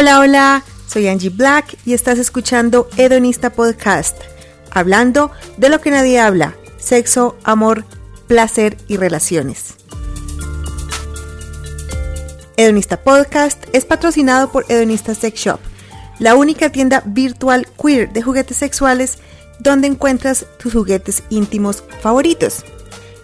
Hola, hola, soy Angie Black y estás escuchando Hedonista Podcast, hablando de lo que nadie habla, sexo, amor, placer y relaciones. Hedonista Podcast es patrocinado por Hedonista Sex Shop, la única tienda virtual queer de juguetes sexuales donde encuentras tus juguetes íntimos favoritos.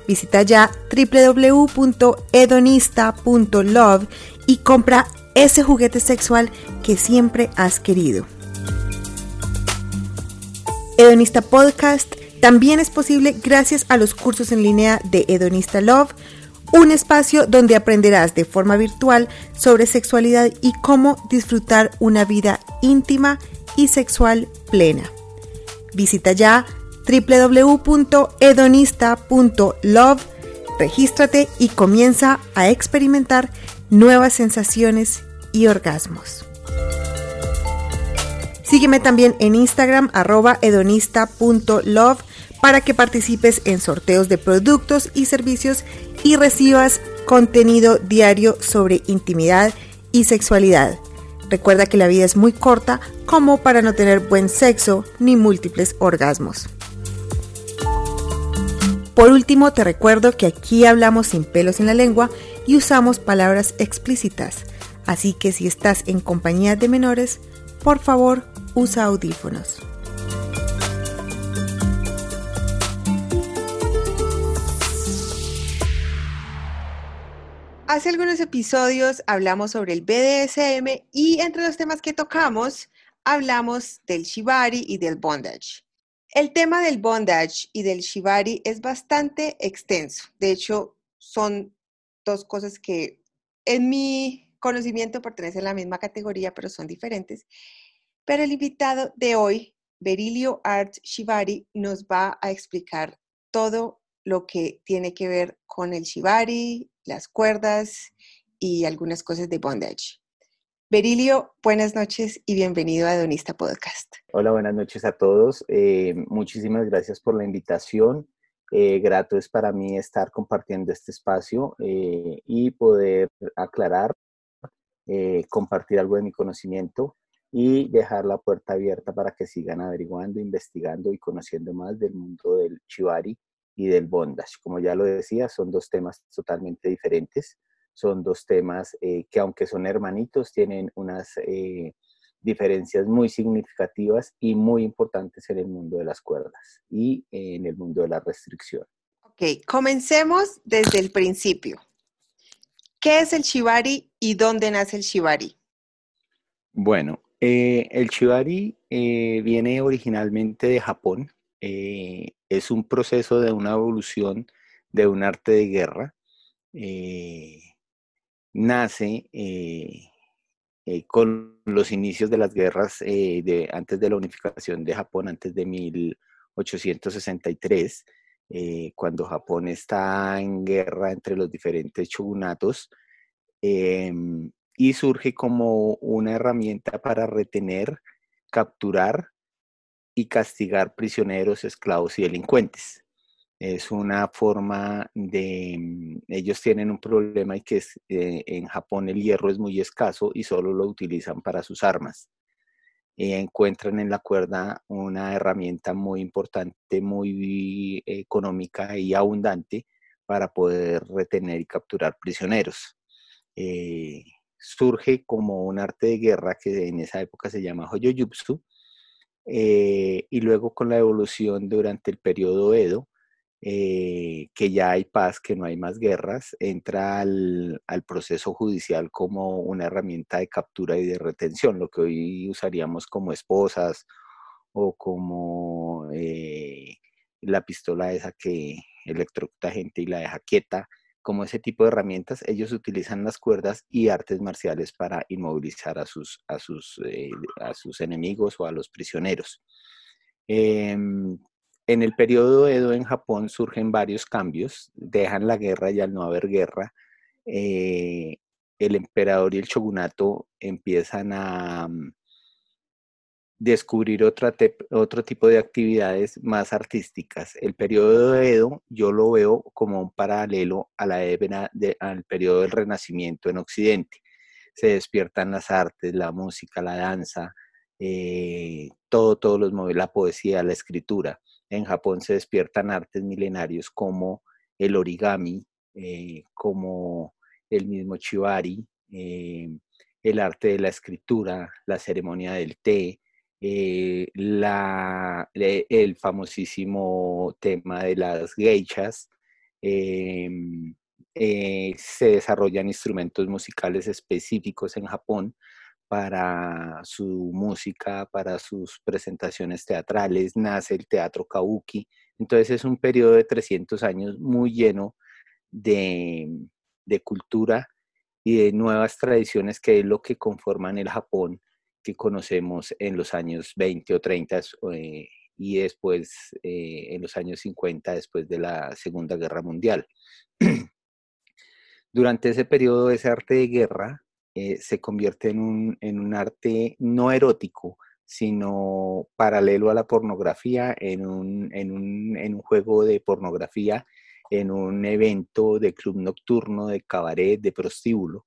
Visita ya www.hedonista.love y compra ese juguete sexual que siempre has querido. Hedonista Podcast también es posible gracias a los cursos en línea de Hedonista Love, un espacio donde aprenderás de forma virtual sobre sexualidad y cómo disfrutar una vida íntima y sexual plena. Visita ya www.hedonista.love, regístrate y comienza a experimentar nuevas sensaciones y orgasmos. Sígueme también en Instagram arroba hedonista.love para que participes en sorteos de productos y servicios y recibas contenido diario sobre intimidad y sexualidad. Recuerda que la vida es muy corta como para no tener buen sexo ni múltiples orgasmos. Por último, te recuerdo que aquí hablamos sin pelos en la lengua y usamos palabras explícitas, así que si estás en compañía de menores, por favor usa audífonos. Hace algunos episodios hablamos sobre el BDSM y entre los temas que tocamos hablamos del shibari y del bondage. El tema del bondage y del shibari es bastante extenso. De hecho, son dos cosas que en mi conocimiento pertenecen a la misma categoría, pero son diferentes. Pero el invitado de hoy, Berilio Art Shibari, nos va a explicar todo lo que tiene que ver con el shibari, las cuerdas y algunas cosas de bondage. Berilio, buenas noches y bienvenido a Donista Podcast. Hola, buenas noches a todos. Eh, muchísimas gracias por la invitación. Eh, grato es para mí estar compartiendo este espacio eh, y poder aclarar, compartir algo de mi conocimiento y dejar la puerta abierta para que sigan averiguando, investigando y conociendo más del mundo del chivari y del bondage. Como ya lo decía, son dos temas totalmente diferentes son dos temas eh, que aunque son hermanitos, tienen unas eh, diferencias muy significativas y muy importantes en el mundo de las cuerdas y en el mundo de la restricción. Ok, comencemos desde el principio. ¿Qué es el shibari y dónde nace el shibari? Bueno, eh, el shibari viene originalmente de Japón. es un proceso de una evolución de un arte de guerra nace eh, eh, con los inicios de las guerras eh, de, antes de la unificación de Japón, antes de 1863, cuando Japón está en guerra entre los diferentes shogunatos, em, y surge como una herramienta para retener, capturar y castigar prisioneros, esclavos y delincuentes es una forma de, mm, ellos tienen un problema y que es, eh, en Japón el hierro es muy escaso y solo lo utilizan para sus armas. encuentran en la cuerda una herramienta muy importante, muy económica y abundante para poder retener y capturar prisioneros. Eh, surge como un arte de guerra que en esa época se llama Hoyoyutsu, eh, y luego con la evolución durante el periodo Edo, eh, que ya hay paz, que no hay más guerras, entra al, proceso judicial como una herramienta de captura y de retención, lo que hoy usaríamos como esposas o como eh, la pistola esa que electrocuta gente y la deja quieta, como ese tipo de herramientas, ellos utilizan las cuerdas y artes marciales para inmovilizar a sus, a sus, eh, a sus enemigos o a los prisioneros. Em, en el periodo Edo en Japón surgen varios cambios, dejan la guerra y al no haber guerra, eh, el emperador y el shogunato empiezan a mm, descubrir otro tipo de actividades más artísticas. El periodo de Edo yo lo veo como un paralelo a la al periodo del Renacimiento en Occidente. se despiertan las artes, la música, la danza, eh, todo, todos los la poesía, la escritura. En Japón se despiertan artes milenarios como el origami, eh, como el mismo chivari, eh, el arte de la escritura, la ceremonia del té, la, el famosísimo tema de las geishas, em, se desarrollan instrumentos musicales específicos en Japón para su música, para sus presentaciones teatrales, nace el teatro kabuki. Entonces es un periodo de 300 años muy lleno de, cultura y de nuevas tradiciones que es lo que conforman el Japón que conocemos en los años 20 o 30 eh, y después eh, en los años 50 después de la Segunda Guerra Mundial. Durante ese periodo, ese arte de guerra eh, se convierte en un, en un, arte no erótico, sino paralelo a la pornografía, en un, en un, en un juego de pornografía, en un evento de club nocturno, de cabaret, de prostíbulo,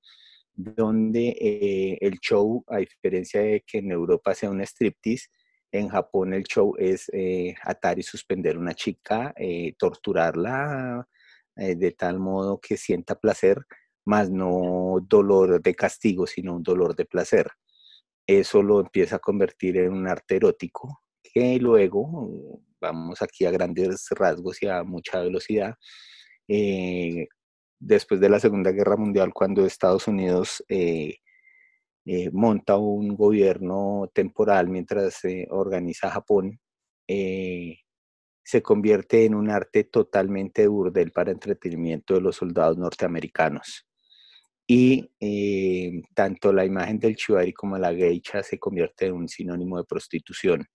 donde eh, el show, a diferencia de que en Europa sea un striptease, en Japón el show es eh, atar y suspender a una chica, torturarla de tal modo que sienta placer, más no dolor de castigo, sino un dolor de placer. Eso lo empieza a convertir en un arte erótico que luego, vamos aquí a grandes rasgos y a mucha velocidad, eh, después de la Segunda Guerra Mundial, cuando Estados Unidos eh, eh, monta un gobierno temporal mientras se organiza Japón, se convierte en un arte totalmente burdel para entretenimiento de los soldados norteamericanos y eh, tanto la imagen del chivari como la geisha se convierte en un sinónimo de prostitución,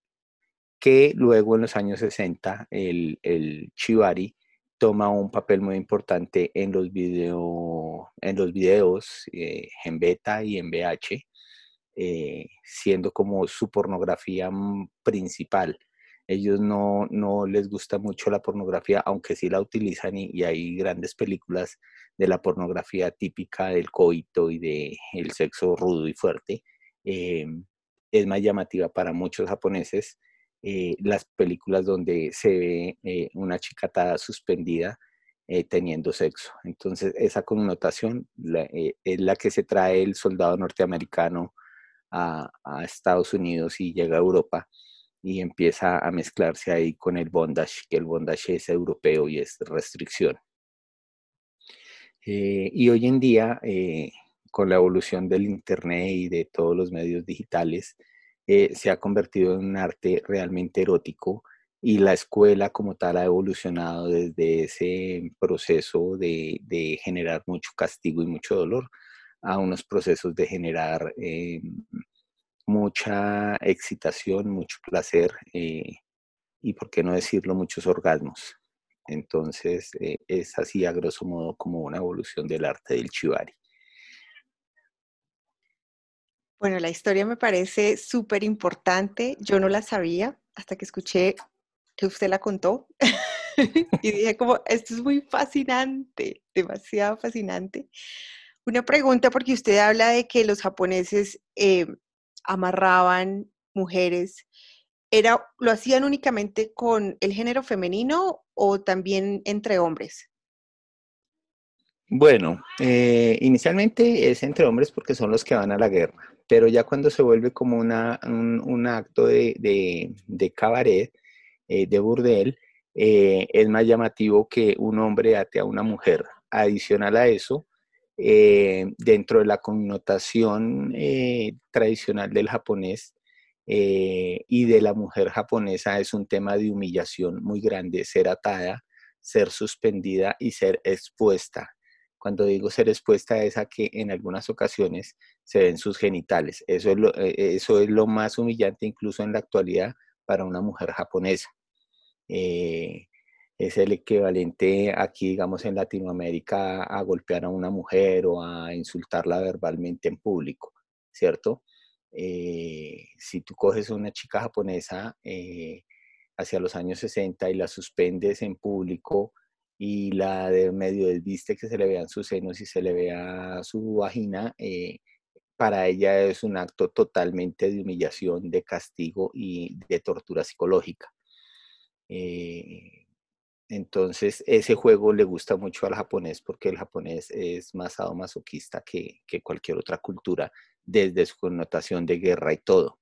que luego en los años 60 el, el chivari toma un papel muy importante en los, video, en los videos eh, en beta y en VH, eh, siendo como su pornografía principal. Ellos no, no, les gusta mucho la pornografía, aunque sí la utilizan y, y hay grandes películas de la pornografía típica del coito y del el sexo rudo y fuerte, eh, es más llamativa para muchos japoneses eh, las películas donde se ve eh, una chicatada suspendida teniendo sexo. Entonces, esa connotación es la que se trae el soldado norteamericano a, a, Estados Unidos y llega a Europa y empieza a mezclarse ahí con el bondage, que el bondage es europeo y es restricción. Eh, y hoy en día, eh, con la evolución del Internet y de todos los medios digitales, eh, se ha convertido en un arte realmente erótico y la escuela como tal ha evolucionado desde ese proceso de, de generar mucho castigo y mucho dolor a unos procesos de generar mucha excitación, mucho placer y, por qué no decirlo, muchos orgasmos. Entonces, eh, es así a grosso modo como una evolución del arte del chivari. Bueno, la historia me parece súper importante. Yo no la sabía hasta que escuché que usted la contó. y dije como, esto es muy fascinante, demasiado fascinante. Una pregunta porque usted habla de que los japoneses eh, amarraban mujeres era, ¿lo hacían únicamente con el género femenino o también entre hombres? Bueno, eh, inicialmente es entre hombres porque son los que van a la guerra, pero ya cuando se vuelve como una, un, acto de, de, cabaret, eh, de burdel, eh, es más llamativo que un hombre ate a una mujer. Adicional a eso, dentro de la connotación tradicional del japonés, eh, y de la mujer japonesa es un tema de humillación muy grande, ser atada, ser suspendida y ser expuesta. Cuando digo ser expuesta es a que en algunas ocasiones se ven sus genitales. Eso es lo, eh, eso es lo más humillante incluso en la actualidad para una mujer japonesa. Eh, es el equivalente aquí, digamos, en Latinoamérica a golpear a una mujer o a insultarla verbalmente en público, ¿cierto? Eh, si tú coges una chica japonesa eh, hacia los años 60 y la suspendes en público y la de medio desviste que se le vean sus senos y se le vea su vagina, eh, para ella es un acto totalmente de humillación, de castigo y de tortura psicológica. Entonces, ese juego le gusta mucho al japonés porque el japonés es más sadomasoquista que cualquier otra cultura, desde su connotación de guerra y todo.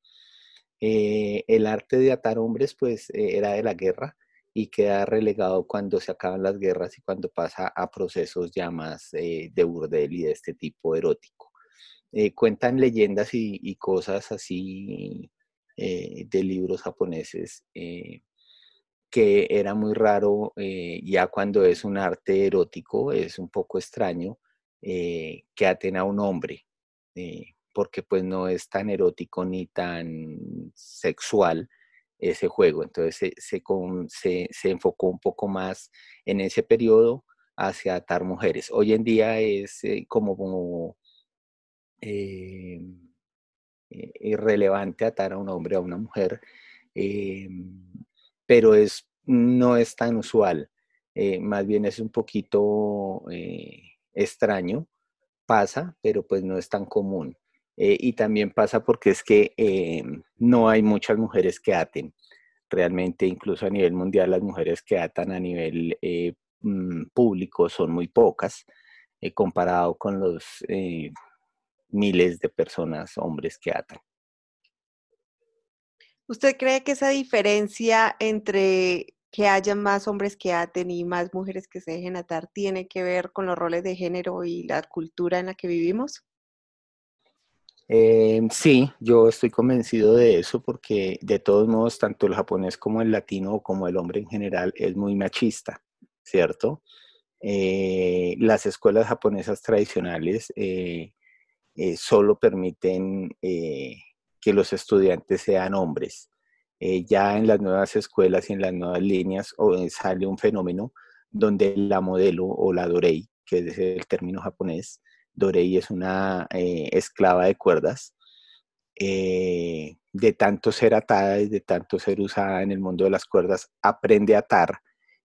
Eh, el arte de atar hombres, pues, eh, era de la guerra y queda relegado cuando se acaban las guerras y cuando pasa a procesos ya más de burdel y de este tipo erótico. cuentan leyendas y, cosas así de libros japoneses que era muy raro, eh, ya cuando es un arte erótico, es un poco extraño eh, que aten a un hombre, eh, porque pues no es tan erótico ni tan sexual ese juego. Entonces se, se, enfocó un poco más en ese periodo hacia atar mujeres. Hoy en día es como, como irrelevante atar a un hombre a una mujer pero es, no es tan usual. Eh, más bien es un poquito eh, extraño, pasa, pero pues no es tan común. Eh, y también pasa porque es que no hay muchas mujeres que aten. Realmente, incluso a nivel mundial, las mujeres que atan a nivel mm, público son muy pocas, comparado con los miles de personas, hombres que atan. ¿Usted cree que esa diferencia entre que haya más hombres que aten y más mujeres que se dejen atar tiene que ver con los roles de género y la cultura en la que vivimos? Em, sí, yo estoy convencido de eso porque de todos modos tanto el japonés como el latino como el hombre en general es muy machista, ¿cierto? Eh, las escuelas japonesas tradicionales eh, eh, solo permiten que los estudiantes sean hombres. Eh, ya en las nuevas escuelas y en las nuevas líneas eh, sale un fenómeno donde la modelo o la dorei, que es el término japonés, dorei es una eh, esclava de cuerdas, de tanto ser atada y de tanto ser usada en el mundo de las cuerdas, aprende a atar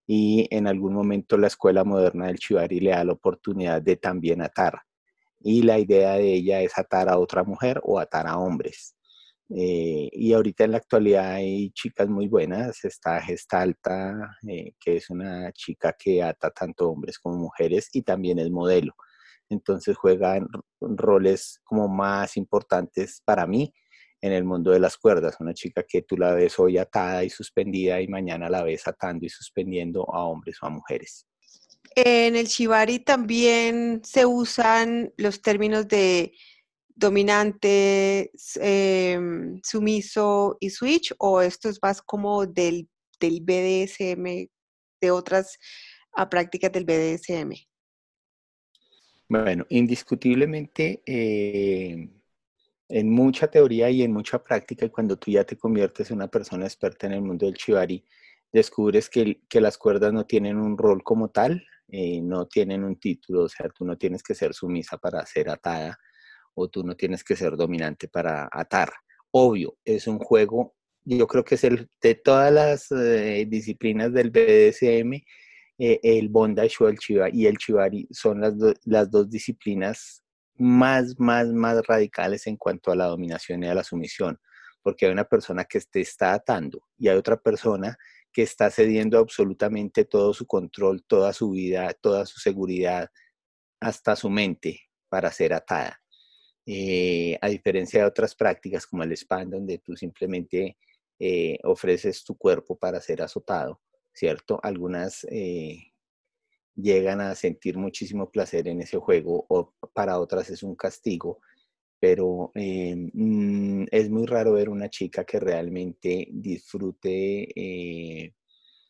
y en algún momento la escuela moderna del Chivari le da la oportunidad de también atar. Y la idea de ella es atar a otra mujer o atar a hombres. Eh, y ahorita en la actualidad hay chicas muy buenas. Está Gestalta, eh, que es una chica que ata tanto hombres como mujeres y también es modelo. Entonces juega roles como más importantes para mí en el mundo de las cuerdas. Una chica que tú la ves hoy atada y suspendida y mañana la ves atando y suspendiendo a hombres o a mujeres. En el shibari también se usan los términos de dominante, em, sumiso y switch, o esto es más como del, del BDSM, de otras prácticas del BDSM? Bueno, indiscutiblemente em, en mucha teoría y en mucha práctica, y cuando tú ya te conviertes en una persona experta en el mundo del chivari, descubres que, que las cuerdas no tienen un rol como tal, eh, no tienen un título, o sea, tú no tienes que ser sumisa para ser atada, o tú no tienes que ser dominante para atar. Obvio, es un juego, yo creo que es el de todas las eh, disciplinas del BDSM, eh, el bondage o el y el chivari son las, las dos disciplinas más, más, más radicales en cuanto a la dominación y a la sumisión, porque hay una persona que te está atando y hay otra persona que está cediendo absolutamente todo su control, toda su vida, toda su seguridad, hasta su mente para ser atada. Eh, a diferencia de otras prácticas como el spam, donde tú simplemente eh, ofreces tu cuerpo para ser azotado, ¿cierto? Algunas eh, llegan a sentir muchísimo placer en ese juego o para otras es un castigo, pero mm, es muy raro ver una chica que realmente disfrute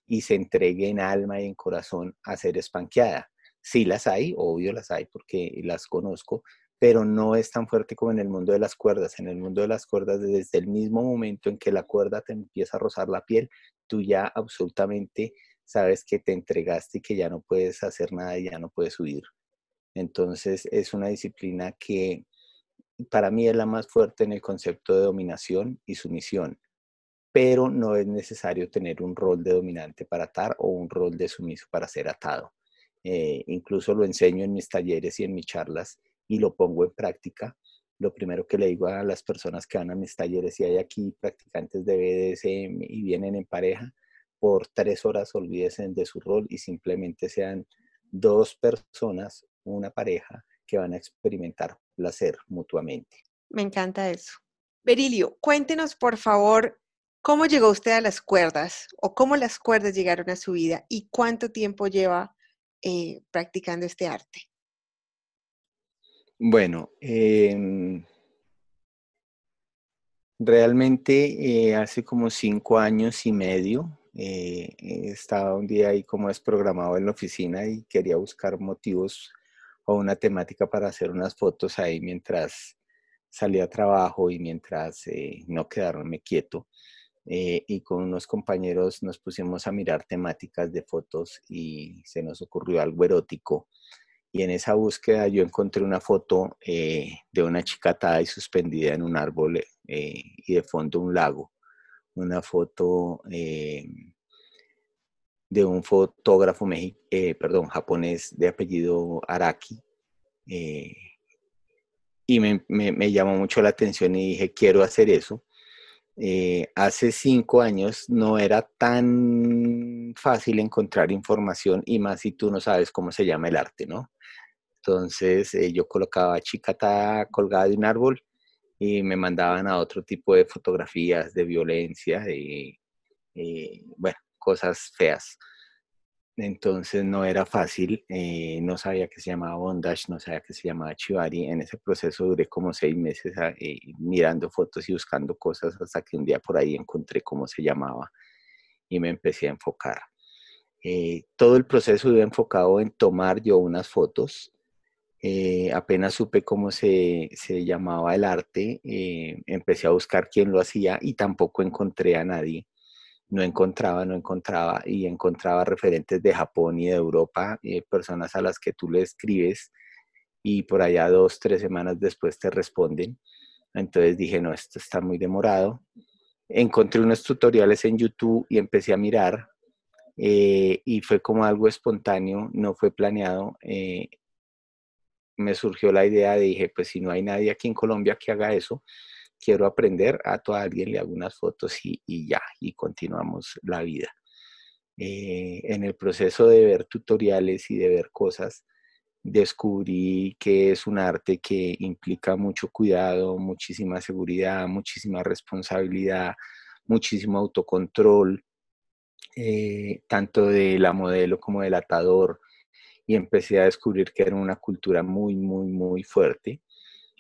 y se entregue en alma y en corazón a ser espanqueada. Sí las hay, obvio las hay porque las conozco, pero no es tan fuerte como en el mundo de las cuerdas. En el mundo de las cuerdas, desde el mismo momento en que la cuerda te empieza a rozar la piel, tú ya absolutamente sabes que te entregaste y que ya no puedes hacer nada y ya no puedes huir. Entonces es una disciplina que para mí es la más fuerte en el concepto de dominación y sumisión, pero no es necesario tener un rol de dominante para atar o un rol de sumiso para ser atado. Eh, incluso lo enseño en mis talleres y en mis charlas y lo pongo en práctica lo primero que le digo a las personas que van a mis talleres, si hay aquí practicantes de BDSM y vienen en pareja, por tres horas olvídense de su rol y simplemente sean dos personas, una pareja, que van a experimentar placer mutuamente. Me encanta eso. Berilio, cuéntenos por favor cómo llegó usted a las cuerdas o cómo las cuerdas llegaron a su vida y cuánto tiempo lleva eh, practicando este arte. Bueno, em, realmente eh, hace como cinco años y medio eh, estaba un día ahí como desprogramado en la oficina y quería buscar motivos o una temática para hacer unas fotos ahí mientras salía a trabajo y mientras eh, no quedarme quieto. y con unos compañeros nos pusimos a mirar temáticas de fotos y se nos ocurrió algo erótico y en esa búsqueda yo encontré una foto eh, de una chica y suspendida en un árbol eh, y de fondo un lago. Una foto eh, de un fotógrafo perdón, japonés de apellido Araki. y me, me, llamó mucho la atención y dije, quiero hacer eso. hace cinco años no era tan fácil encontrar información y más si tú no sabes cómo se llama el arte, ¿no? Entonces eh, yo colocaba chicata colgada de un árbol y me mandaban a otro tipo de fotografías de violencia, y bueno, cosas feas. Entonces no era fácil, eh, no sabía que se llamaba bondage, no sabía que se llamaba chivari. En ese proceso duré como seis meses ah, eh, mirando fotos y buscando cosas hasta que un día por ahí encontré cómo se llamaba y me empecé a enfocar. todo el proceso iba enfocado en tomar yo unas fotos eh, apenas supe cómo se, llamaba el arte, eh, empecé a buscar quién lo hacía y tampoco encontré a nadie. No encontraba, no encontraba y encontraba referentes de Japón y de Europa, eh, personas a las que tú le escribes y por allá dos, tres semanas después te responden. Entonces dije, no, esto está muy demorado. Encontré unos tutoriales en YouTube y empecé a mirar y fue como algo espontáneo, no fue planeado me surgió la idea, de, dije, pues si no hay nadie aquí en Colombia que haga eso, quiero aprender, a todo alguien le hago unas fotos y, ya, y continuamos la vida. Eh, en el proceso de ver tutoriales y de ver cosas, descubrí que es un arte que implica mucho cuidado, muchísima seguridad, muchísima responsabilidad, muchísimo autocontrol, eh, tanto de la modelo como del atador, y empecé a descubrir que era una cultura muy, muy, muy fuerte.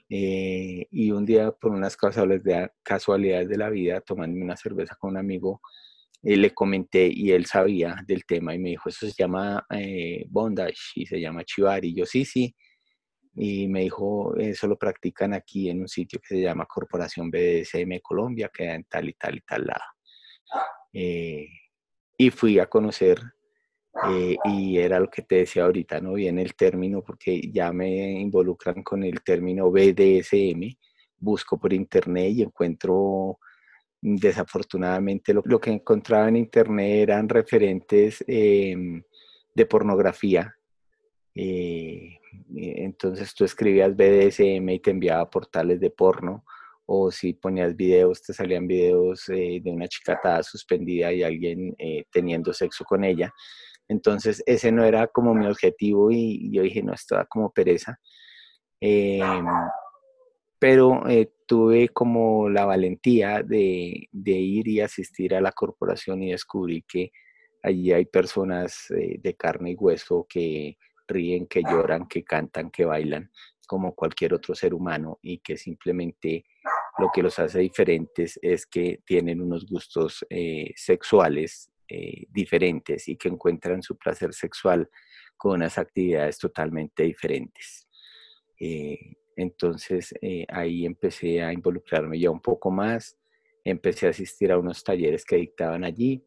Eh, y un día, por unas casualidades de, la vida, tomándome una cerveza con un amigo, eh, le comenté y él sabía del tema y me dijo, eso se llama eh, bondage y se llama chivari. Y yo, sí, sí. Y me dijo, eso lo practican aquí en un sitio que se llama Corporación BDSM Colombia, que en tal y tal y tal lado. y fui a conocer eh, y era lo que te decía ahorita, no viene el término porque ya me involucran con el término BDSM, busco por internet y encuentro desafortunadamente lo, que encontraba en internet eran referentes em, de pornografía. Eh, entonces tú escribías BDSM y te enviaba portales de porno o si ponías videos, te salían videos eh, de una chica atada suspendida y alguien teniendo sexo con ella. Entonces, ese no era como mi objetivo y yo dije, no, esto como pereza. Em, pero eh, tuve como la valentía de, ir y asistir a la corporación y descubrí que allí hay personas eh, de carne y hueso que ríen, que lloran, que cantan, que bailan, como cualquier otro ser humano y que simplemente lo que los hace diferentes es que tienen unos gustos eh, sexuales eh, diferentes y que encuentran su placer sexual con unas actividades totalmente diferentes. Eh, entonces eh, ahí empecé a involucrarme ya un poco más, empecé a asistir a unos talleres que dictaban allí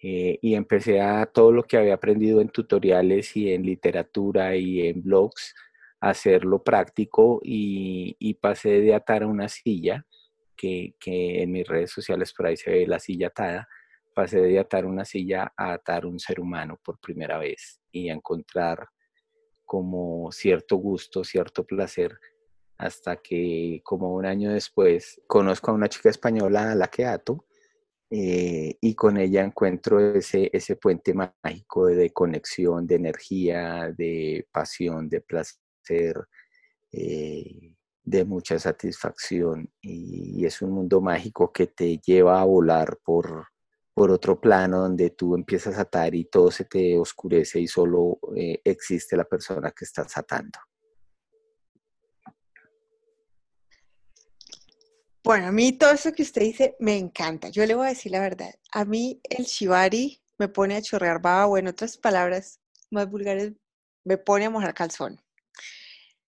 y empecé a todo lo que había aprendido en tutoriales y en literatura y en blogs, a hacerlo práctico y, y pasé de atar a una silla, que, que en mis redes sociales por ahí se ve la silla atada, pasé de atar una silla a atar un ser humano por primera vez y a encontrar como cierto gusto, cierto placer hasta que como un año después conozco a una chica española a la que ato eh, y con ella encuentro ese, ese puente mágico de conexión, de energía, de pasión, de placer, eh, de mucha satisfacción y, es un mundo mágico que te lleva a volar por, por otro plano donde tú empiezas a atar y todo se te oscurece y solo eh, existe la persona que estás atando. Bueno, a mí todo eso que usted dice me encanta. Yo le voy a decir la verdad. A mí el shibari me pone a chorrear baba o en otras palabras más vulgares, me pone a mojar calzón.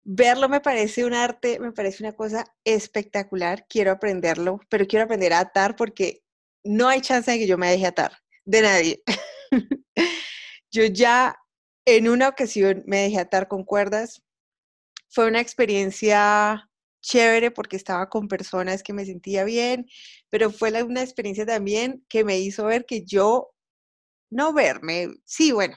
Verlo me parece un arte, me parece una cosa espectacular. Quiero aprenderlo, pero quiero aprender a atar porque no hay chance de que yo me deje atar de nadie. yo ya en una ocasión me dejé atar con cuerdas. Fue una experiencia chévere porque estaba con personas que me sentía bien, pero fue una experiencia también que me hizo ver que yo, no verme, sí, bueno,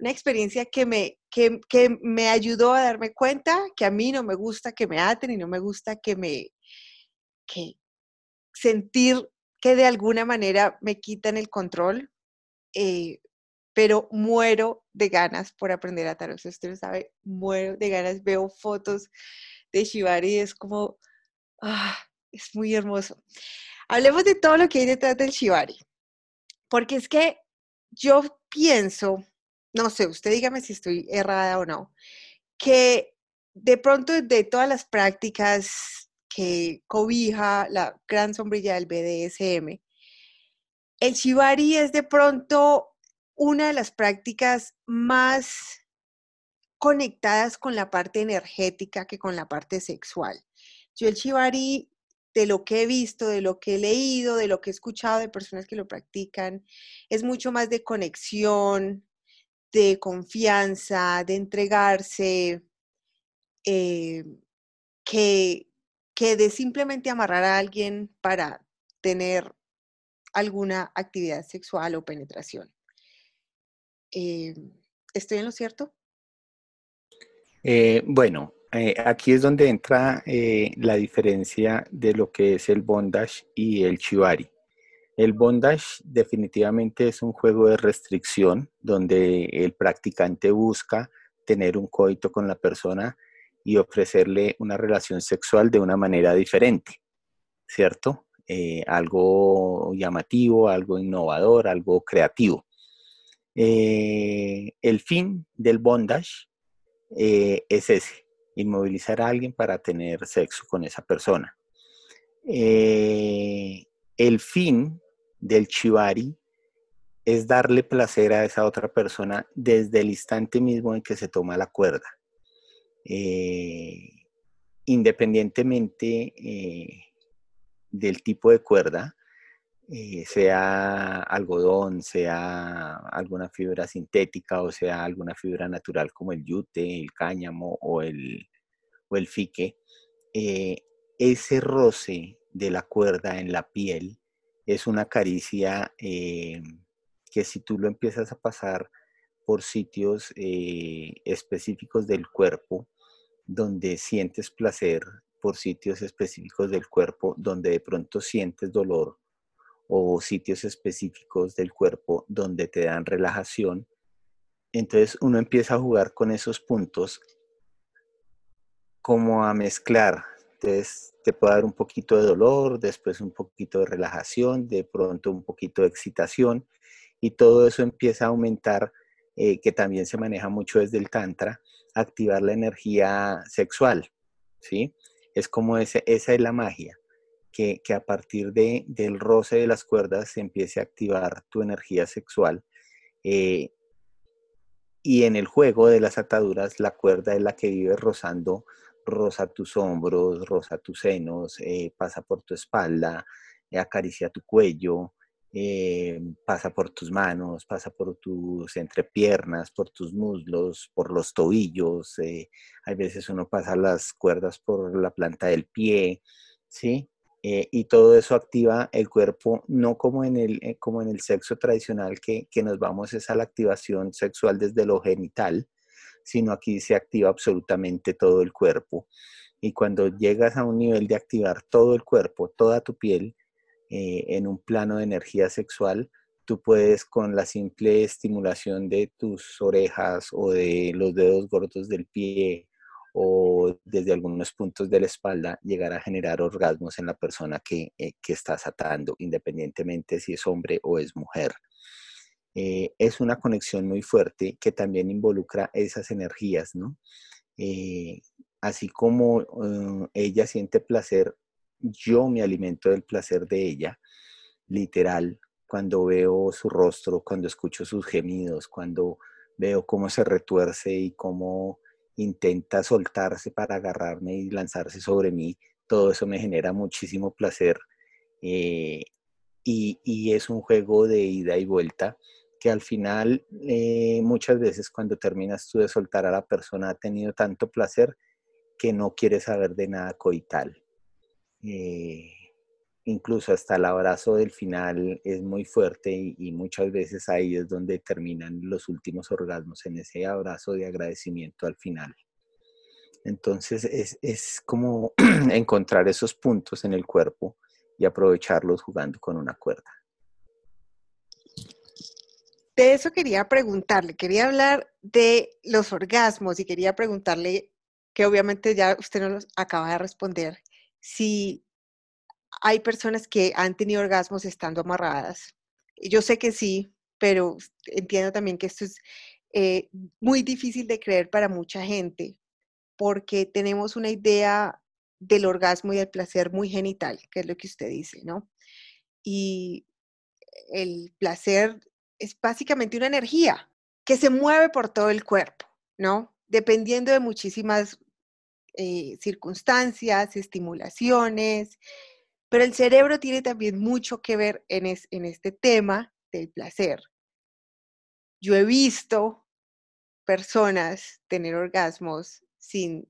una experiencia que me, que, que me ayudó a darme cuenta que a mí no me gusta que me aten y no me gusta que me, que sentir que de alguna manera me quitan el control, eh, pero muero de ganas por aprender a atar. usted lo sabe, muero de ganas, veo fotos de Shibari es como, ah, es muy hermoso. Hablemos de todo lo que hay detrás del Shibari, porque es que yo pienso, no sé, usted dígame si estoy errada o no, que de pronto de todas las prácticas que cobija la gran sombrilla del BDSM, el Shibari es de pronto una de las prácticas más conectadas con la parte energética que con la parte sexual. Yo el shibari, de lo que he visto, de lo que he leído, de lo que he escuchado de personas que lo practican, es mucho más de conexión, de confianza, de entregarse, eh, que, que de simplemente amarrar a alguien para tener alguna actividad sexual o penetración. Eh, ¿Estoy en lo cierto? Eh, bueno, eh, aquí es donde entra la diferencia de lo que es el bondage y el chivari. El bondage definitivamente es un juego de restricción donde el practicante busca tener un coito con la persona y ofrecerle una relación sexual de una manera diferente, ¿cierto? algo llamativo, algo innovador, algo creativo. el fin del bondage eh, es ese, inmovilizar a alguien para tener sexo con esa persona. Eh, el fin del chivari es darle placer a esa otra persona desde el instante mismo en que se toma la cuerda. Eh, independientemente del tipo de cuerda, eh, sea algodón, sea alguna fibra sintética o sea alguna fibra natural como el yute, el cáñamo o el, o el fique, eh, ese roce de la cuerda en la piel es una caricia eh, que si tú lo empiezas a pasar por sitios específicos del cuerpo, donde sientes placer, por sitios específicos del cuerpo, donde de pronto sientes dolor, o sitios específicos del cuerpo donde te dan relajación. Entonces uno empieza a jugar con esos puntos como a mezclar. Entonces te puede dar un poquito de dolor, después un poquito de relajación, de pronto un poquito de excitación y todo eso empieza a aumentar, eh, que también se maneja mucho desde el tantra, activar la energía sexual, ¿sí? Es como ese, esa es la magia que, a partir de, del roce de las cuerdas se empiece a activar tu energía sexual. Eh, y en el juego de las ataduras, la cuerda es la que vive rozando, roza tus hombros, roza tus senos, eh, pasa por tu espalda, eh, acaricia tu cuello, pasa por tus manos, pasa por tus entrepiernas, por tus muslos, por los tobillos. hay veces uno pasa las cuerdas por la planta del pie, ¿sí? Eh, y todo eso activa el cuerpo, no como en el, eh, como en el sexo tradicional, que, que, nos vamos es a la activación sexual desde lo genital, sino aquí se activa absolutamente todo el cuerpo. Y cuando llegas a un nivel de activar todo el cuerpo, toda tu piel, eh, en un plano de energía sexual, tú puedes con la simple estimulación de tus orejas o de los dedos gordos del pie o desde algunos puntos de la espalda llegar a generar orgasmos en la persona que, eh, estás atando, independientemente si es hombre o es mujer. Eh, es una conexión muy fuerte que también involucra esas energías, ¿no? Eh, así como ella siente placer, yo me alimento del placer de ella, literal, cuando veo su rostro, cuando escucho sus gemidos, cuando veo cómo se retuerce y cómo intenta soltarse para agarrarme y lanzarse sobre mí, todo eso me genera muchísimo placer. Eh, y, es un juego de ida y vuelta que al final eh, muchas veces cuando terminas tú de soltar a la persona ha tenido tanto placer que no quiere saber de nada coital. Eh, incluso hasta el abrazo del final es muy fuerte y, muchas veces ahí es donde terminan los últimos orgasmos, en ese abrazo de agradecimiento al final. Entonces es, es como encontrar esos puntos en el cuerpo y aprovecharlos jugando con una cuerda. De eso quería preguntarle, quería hablar de los orgasmos y quería preguntarle, que obviamente ya usted nos acaba de responder, si hay personas que han tenido orgasmos estando amarradas. Yo sé que sí, pero entiendo también que esto es eh, muy difícil de creer para mucha gente porque tenemos una idea del orgasmo y del placer muy genital, que es lo que usted dice, ¿no? Y el placer es básicamente una energía que se mueve por todo el cuerpo, ¿no? Dependiendo de muchísimas eh, circunstancias, estimulaciones, pero el cerebro tiene también mucho que ver en, este tema del placer. Yo he visto personas tener orgasmos sin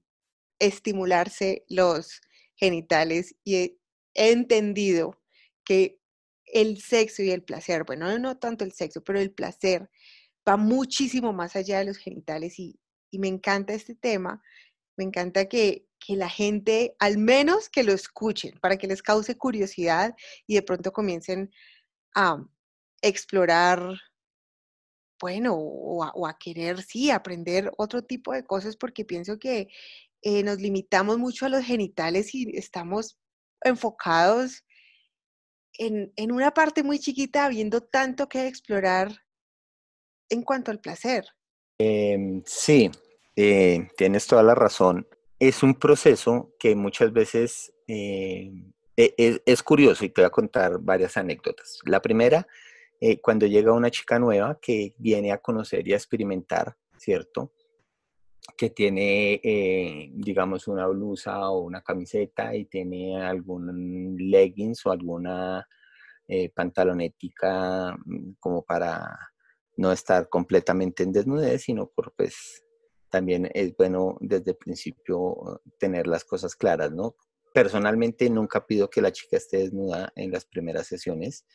estimularse los genitales y he, entendido que el sexo y el placer, bueno, no tanto el sexo, pero el placer va muchísimo más allá de los genitales y me encanta este tema, me encanta que, que la gente, al menos que lo escuchen, para que les cause curiosidad y de pronto comiencen a explorar, bueno, o a, querer, sí, aprender otro tipo de cosas, porque pienso que eh, nos limitamos mucho a los genitales y estamos enfocados en, una parte muy chiquita, habiendo tanto que explorar en cuanto al placer. Em, sí, eh, tienes toda la razón es un proceso que muchas veces eh, e, e, es, curioso y te voy a contar varias anécdotas. La primera, eh, cuando llega una chica nueva que viene a conocer y a experimentar, ¿cierto? Que tiene, eh, digamos, una blusa o una camiseta y tiene algún leggings o alguna pantalonética mm, como para no estar completamente en desnudez, sino por pues también es bueno desde el principio tener las cosas claras, ¿no? Personalmente nunca pido que la chica esté desnuda en las primeras sesiones,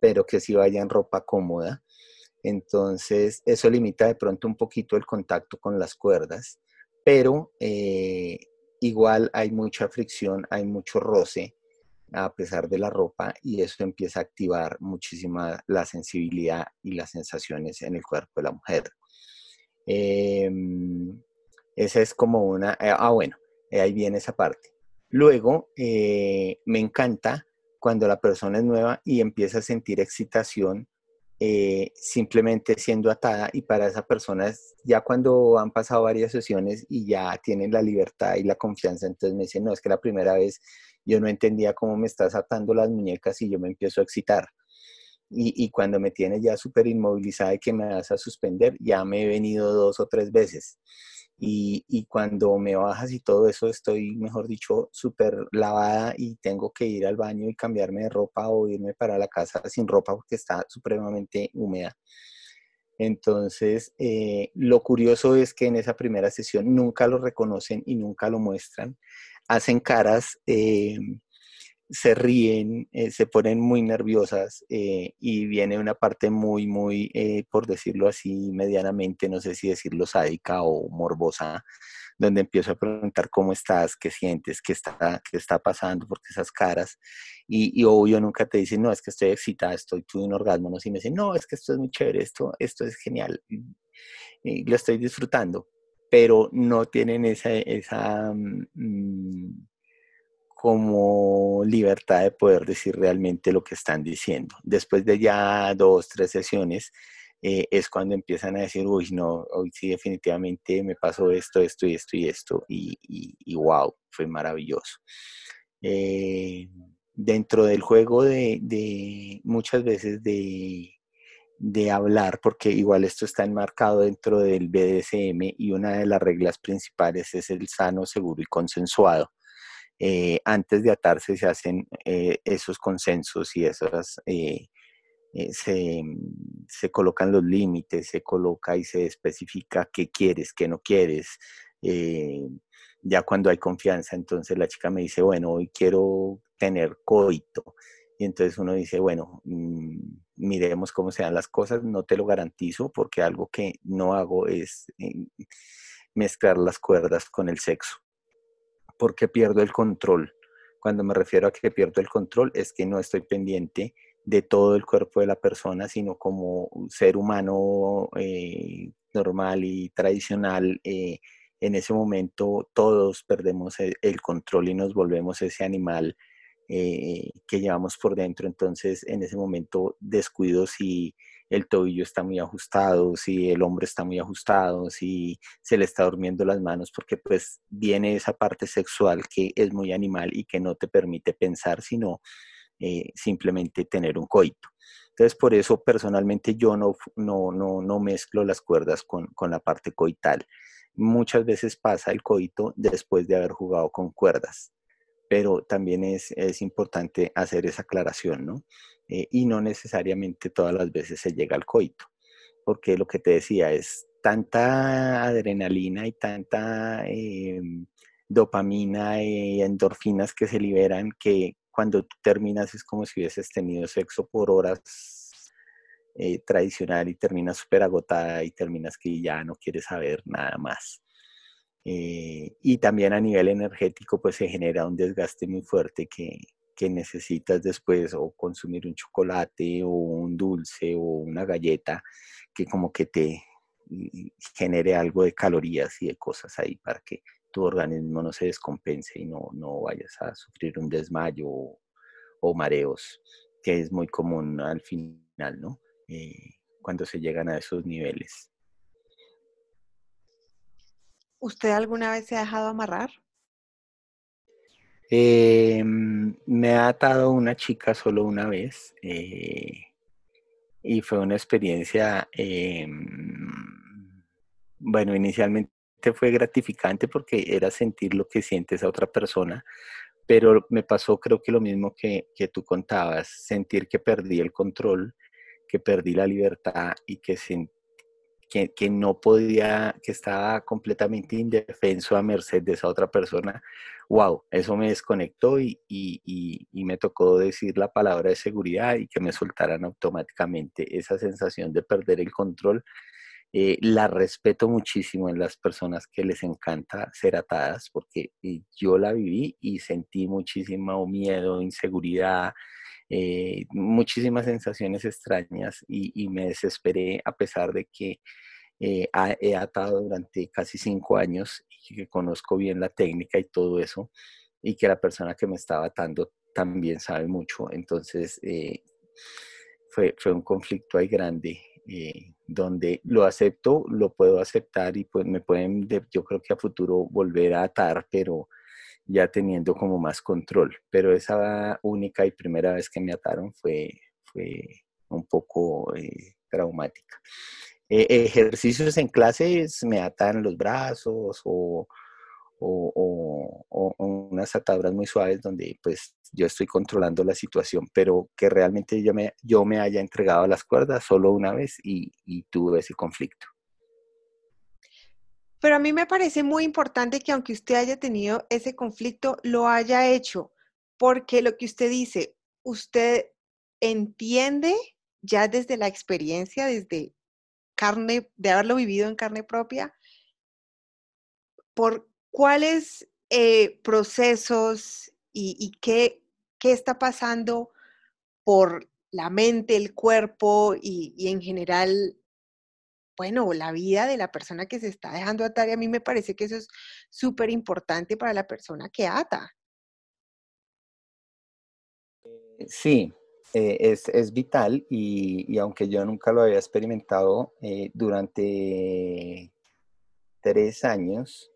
pero que sí vaya en ropa cómoda. Entonces, eso limita de pronto un poquito el contacto con las cuerdas, pero eh, igual hay mucha fricción, hay mucho roce a pesar de la ropa y eso empieza a activar muchísima la sensibilidad y las sensaciones en el cuerpo de la mujer. Em, esa es como una, eh, ah, bueno, eh, ahí viene esa parte. Luego, eh, me encanta cuando la persona es nueva y empieza a sentir excitación simplemente siendo atada y para esa persona es ya cuando han pasado varias sesiones y ya tienen la libertad y la confianza, entonces me dicen, no, es que la primera vez yo no entendía cómo me estás atando las muñecas y yo me empiezo a excitar y, cuando me tienes ya súper inmovilizada y que me vas a suspender, ya me he venido dos o tres veces. Y, y, cuando me bajas y todo eso, estoy, mejor dicho, súper lavada y tengo que ir al baño y cambiarme de ropa o irme para la casa sin ropa porque está supremamente húmeda. Entonces, eh, lo curioso es que en esa primera sesión nunca lo reconocen y nunca lo muestran. Hacen caras eh, se ríen, eh, se ponen muy nerviosas eh, y viene una parte muy, muy, eh, por decirlo así, medianamente, no sé si decirlo sádica o morbosa, donde empiezo a preguntar cómo estás, qué sientes, qué está, qué está pasando, porque esas caras, y, y obvio nunca te dicen, no, es que estoy excitada, estoy tuve un orgasmo, no, si me dicen, no, es que esto es muy chévere, esto, esto es genial, lo estoy disfrutando, pero no tienen esa, esa mm, como libertad de poder decir realmente lo que están diciendo. Después de ya dos, tres sesiones, eh, es cuando empiezan a decir, uy, no, hoy sí definitivamente me pasó esto, esto y esto y esto, y, wow, fue maravilloso. Eh, dentro del juego de, de muchas veces de, de, hablar, porque igual esto está enmarcado dentro del BDSM y una de las reglas principales es el sano, seguro y consensuado. Eh, antes de atarse se hacen esos consensos y esas eh, se, colocan los límites, se coloca y se especifica qué quieres, qué no quieres. Eh, ya cuando hay confianza, entonces la chica me dice, bueno, hoy quiero tener coito. Y entonces uno dice, bueno, mm, miremos cómo se dan las cosas, no te lo garantizo porque algo que no hago es eh, mezclar las cuerdas con el sexo, porque pierdo el control. Cuando me refiero a que pierdo el control es que no estoy pendiente de todo el cuerpo de la persona, sino como ser humano eh, normal y tradicional, eh, en ese momento todos perdemos e, el, control y nos volvemos ese animal eh, que llevamos por dentro. Entonces, en ese momento descuido si el tobillo está muy ajustado, si el hombro está muy ajustado, si se le está durmiendo las manos, porque pues viene esa parte sexual que es muy animal y que no te permite pensar, sino eh, simplemente tener un coito. Entonces, por eso personalmente yo no, no, no, no mezclo las cuerdas con, con, la parte coital. Muchas veces pasa el coito después de haber jugado con cuerdas, pero también es, es importante hacer esa aclaración, ¿no? Eh, y no necesariamente todas las veces se llega al coito, porque lo que te decía es tanta adrenalina y tanta eh, dopamina y endorfinas que se liberan que cuando terminas es como si hubieses tenido sexo por horas eh, tradicional y terminas súper agotada y terminas que ya no quieres saber nada más. Eh, y también a nivel energético pues se genera un desgaste muy fuerte que, necesitas después o consumir un chocolate o un dulce o una galleta que como que te genere algo de calorías y de cosas ahí para que tu organismo no se descompense y no, no vayas a sufrir un desmayo o, mareos, que es muy común al final, ¿no? Eh, cuando se llegan a esos niveles. ¿Usted alguna vez se ha dejado amarrar? Em, me ha atado una chica solo una vez eh, y fue una experiencia, em, bueno, inicialmente fue gratificante porque era sentir lo que siente esa otra persona, pero me pasó creo que lo mismo que, que tú contabas, sentir que perdí el control, que perdí la libertad y que, que, no podía, que estaba completamente indefenso a merced de esa otra persona. Wow, eso me desconectó y, me tocó decir la palabra de seguridad y que me soltaran automáticamente. Esa sensación de perder el control eh, la respeto muchísimo en las personas que les encanta ser atadas, porque eh, yo la viví y sentí muchísimo miedo, inseguridad, eh, muchísimas sensaciones extrañas y, me desesperé a pesar de que he atado durante casi cinco años y que conozco bien la técnica y todo eso, y que la persona que me estaba atando también sabe mucho. Entonces, fue, fue un conflicto ahí grande eh, donde lo acepto, lo puedo aceptar y pues me pueden, yo creo que a futuro volver a atar, pero ya teniendo como más control. Pero esa única y primera vez que me ataron fue, fue un poco eh, traumática. Eh, ejercicios en clases me atan los brazos o, o, unas ataduras muy suaves donde pues yo estoy controlando la situación, pero que realmente yo me, yo me haya entregado a las cuerdas solo una vez y, y tuve ese conflicto. Pero a mí me parece muy importante que aunque usted haya tenido ese conflicto, lo haya hecho, porque lo que usted dice, usted entiende ya desde la experiencia, desde carne, de haberlo vivido en carne propia, por cuáles eh, procesos y, qué, qué, está pasando por la mente, el cuerpo y, y, en general, bueno, la vida de la persona que se está dejando atar. Y a mí me parece que eso es súper importante para la persona que ata. Sí, eh, es, vital y, aunque yo nunca lo había experimentado eh, durante tres años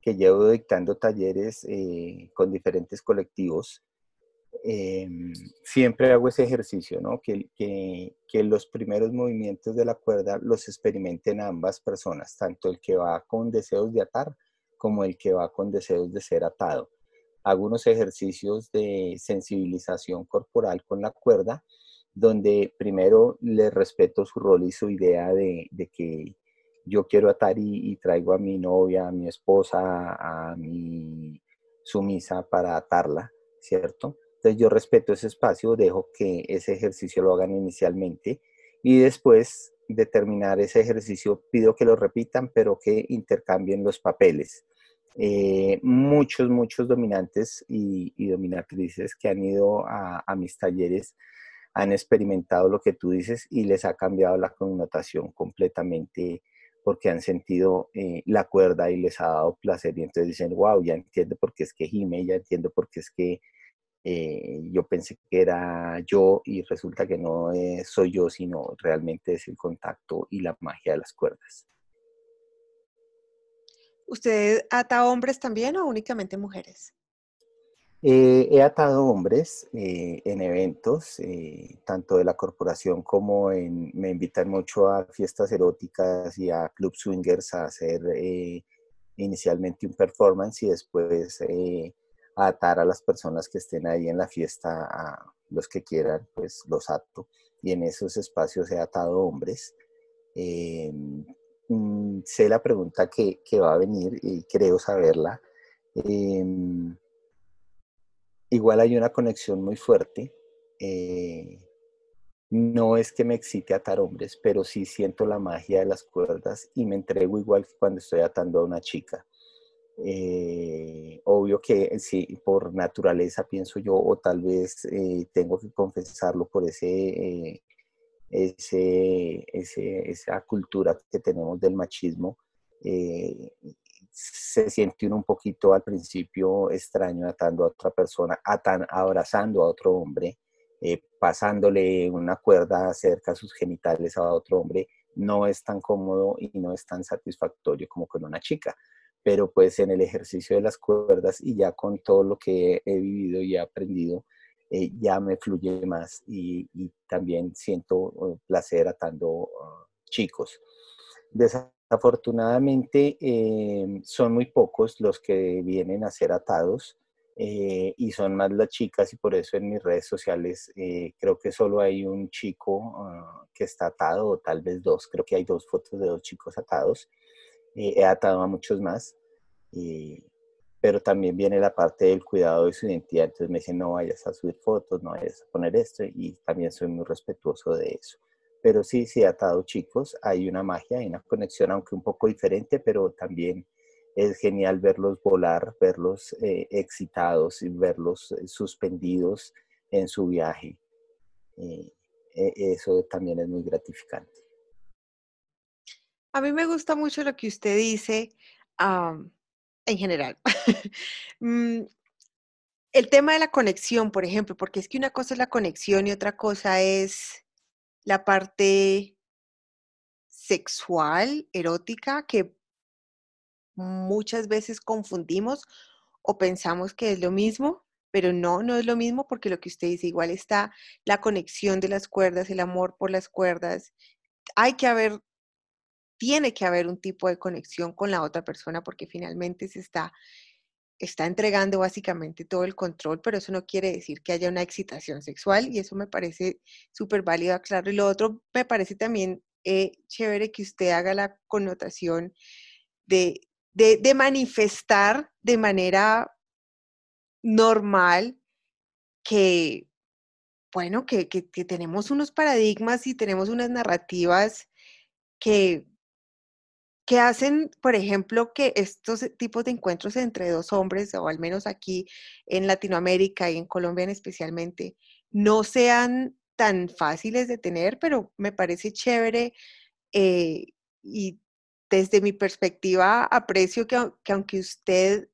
que llevo dictando talleres eh, con diferentes colectivos, em, siempre hago ese ejercicio, ¿no? Que, los primeros movimientos de la cuerda los experimenten ambas personas, tanto el que va con deseos de atar como el que va con deseos de ser atado hago unos ejercicios de sensibilización corporal con la cuerda, donde primero le respeto su rol y su idea de, que yo quiero atar y, traigo a mi novia, a mi esposa, a mi sumisa para atarla, ¿cierto? Entonces yo respeto ese espacio, dejo que ese ejercicio lo hagan inicialmente y después de terminar ese ejercicio pido que lo repitan, pero que intercambien los papeles. Eh, muchos, muchos dominantes y, dominatrices que han ido a, mis talleres han experimentado lo que tú dices y les ha cambiado la connotación completamente porque han sentido eh, la cuerda y les ha dado placer y entonces dicen, wow, ya entiendo por qué es que gime, ya entiendo por qué es que eh, yo pensé que era yo y resulta que no soy yo, sino realmente es el contacto y la magia de las cuerdas. ¿Usted ata hombres también o únicamente mujeres? Eh, he atado hombres eh, en eventos, eh, tanto de la corporación como en, me invitan mucho a fiestas eróticas y a club swingers a hacer inicialmente un performance y después a atar a las personas que estén ahí en la fiesta, los que quieran, pues los ato. Y en esos espacios he atado hombres. Mm, sé la pregunta que, va a venir y creo saberla. Em, igual hay una conexión muy fuerte. Eh, no es que me excite atar hombres, pero sí siento la magia de las cuerdas y me entrego igual que cuando estoy atando a una chica. Eh, obvio que sí, por naturaleza pienso yo, o tal vez eh, tengo que confesarlo por ese ese, esa cultura que tenemos del machismo, eh, se siente uno un poquito al principio extraño atando a otra persona, atan, abrazando a otro hombre, eh, pasándole una cuerda cerca a sus genitales a otro hombre, no es tan cómodo y no es tan satisfactorio como con una chica. Pero pues en el ejercicio de las cuerdas y ya con todo lo que he vivido y he aprendido, eh, ya me fluye más y, también siento eh, placer atando ah, chicos. Desafortunadamente em, son muy pocos los que vienen a ser atados eh, y son más las chicas y por eso en mis redes sociales creo que solo hay un chico ah, que está atado o tal vez dos, creo que hay dos fotos de dos chicos atados. He atado a muchos más pero también viene la parte del cuidado de su identidad. Entonces me dicen, no vayas a subir fotos, no vayas a poner esto, y también soy muy respetuoso de eso. Pero sí, sí, atado chicos, hay una magia, hay una conexión, aunque un poco diferente, pero también es genial verlos volar, verlos eh, excitados y verlos eh, suspendidos en su viaje. Eh, eso también es muy gratificante. A mí me gusta mucho lo que usted dice en general. Mm, el tema de la conexión, por ejemplo, porque es que una cosa es la conexión y otra cosa es la parte sexual, erótica, que muchas veces confundimos o pensamos que es lo mismo, pero no, no es lo mismo porque lo que usted dice, igual está la conexión de las cuerdas, el amor por las cuerdas. Hay que haber tiene que haber un tipo de conexión con la otra persona porque finalmente se está, está entregando básicamente todo el control, pero eso no quiere decir que haya una excitación sexual y eso me parece súper válido, claro. Y lo otro me parece también eh, chévere que usted haga la connotación de, de, manifestar de manera normal que, bueno, que, que tenemos unos paradigmas y tenemos unas narrativas que, que hacen, por ejemplo, que estos tipos de encuentros entre dos hombres, o al menos aquí en Latinoamérica y en Colombia especialmente, no sean tan fáciles de tener, pero me parece chévere eh, y desde mi perspectiva aprecio que, aunque usted,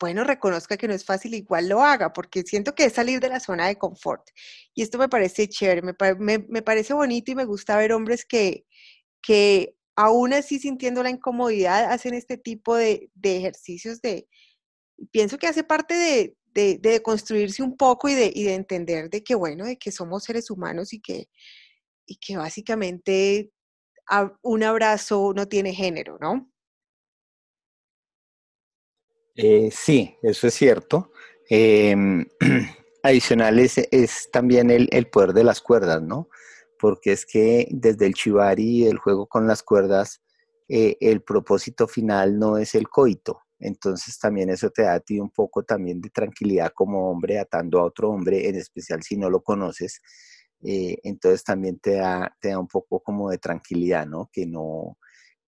bueno, reconozca que no es fácil, igual lo haga, porque siento que es salir de la zona de confort. Y esto me parece chévere, me, me parece bonito y me gusta ver hombres que, que aún así sintiendo la incomodidad, hacen este tipo de, ejercicios de, pienso que hace parte de, de, construirse un poco y de, y de entender de que, bueno, de que somos seres humanos y que, y que básicamente un abrazo no tiene género, ¿no? Eh, sí, eso es cierto. Em, adicional es, también el, el, poder de las cuerdas, ¿no? Porque es que desde el chivari el juego con las cuerdas, eh, el propósito final no es el coito. Entonces también eso te da a ti un poco también de tranquilidad como hombre atando a otro hombre, en especial si no lo conoces. Eh, entonces también te da, te da un poco como de tranquilidad, ¿no? Que no,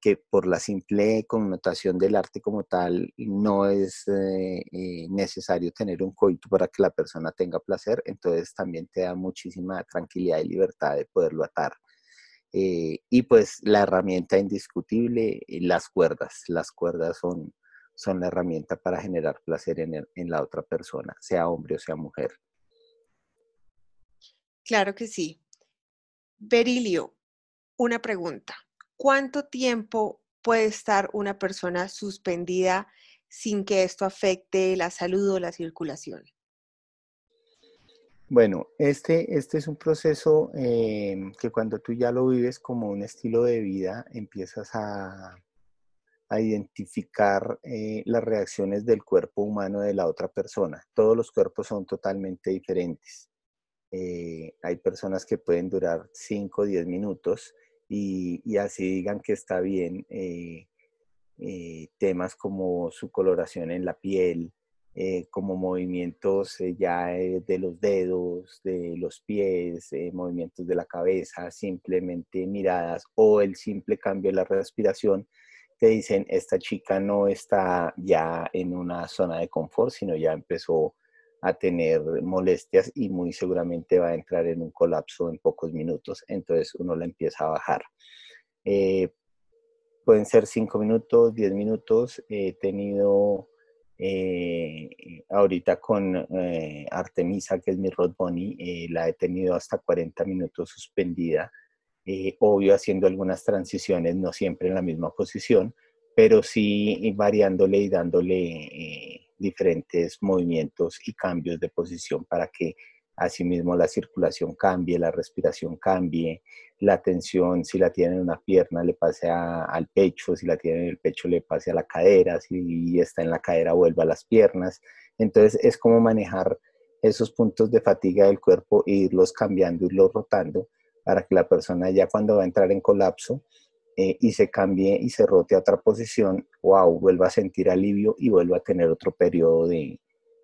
que por la simple connotación del arte como tal no es eh, eh, necesario tener un coito para que la persona tenga placer, entonces también te da muchísima tranquilidad y libertad de poderlo atar. Eh, y pues la herramienta indiscutible, las cuerdas. Las cuerdas son, son la herramienta para generar placer en, en la otra persona, sea hombre o sea mujer. Claro que sí. Berilio, una pregunta. ¿Cuánto tiempo puede estar una persona suspendida sin que esto afecte la salud o la circulación? Bueno, este, este es un proceso em, que cuando tú ya lo vives como un estilo de vida, empiezas a, identificar eh, las reacciones del cuerpo humano de la otra persona. Todos los cuerpos son totalmente diferentes. Eh, hay personas que pueden durar 5 o 10 minutos y, así digan que está bien eh, eh, temas como su coloración en la piel, eh, como movimientos ya de los dedos, de los pies, movimientos de la cabeza, simplemente miradas o el simple cambio de la respiración, te dicen, esta chica no está ya en una zona de confort, sino ya empezó a tener molestias y muy seguramente va a entrar en un colapso en pocos minutos, entonces uno la empieza a bajar. Eh, pueden ser 5 minutos, 10 minutos. He tenido eh, ahorita con eh, Artemisa, que es mi Rod Bunny, la he tenido hasta 40 minutos suspendida. obvio, haciendo algunas transiciones, no siempre en la misma posición, pero sí variándole y dándole diferentes movimientos y cambios de posición para que asimismo la circulación cambie, la respiración cambie, la tensión, si la tiene en una pierna, le pase al pecho, si la tiene en el pecho, le pase a la cadera, si está en la cadera, vuelva a las piernas. Entonces es como manejar esos puntos de fatiga del cuerpo e irlos cambiando, irlos rotando para que la persona ya cuando va a entrar en colapso eh, y se cambie y se rote a otra posición, wow, vuelva a sentir alivio y vuelva a tener otro periodo de,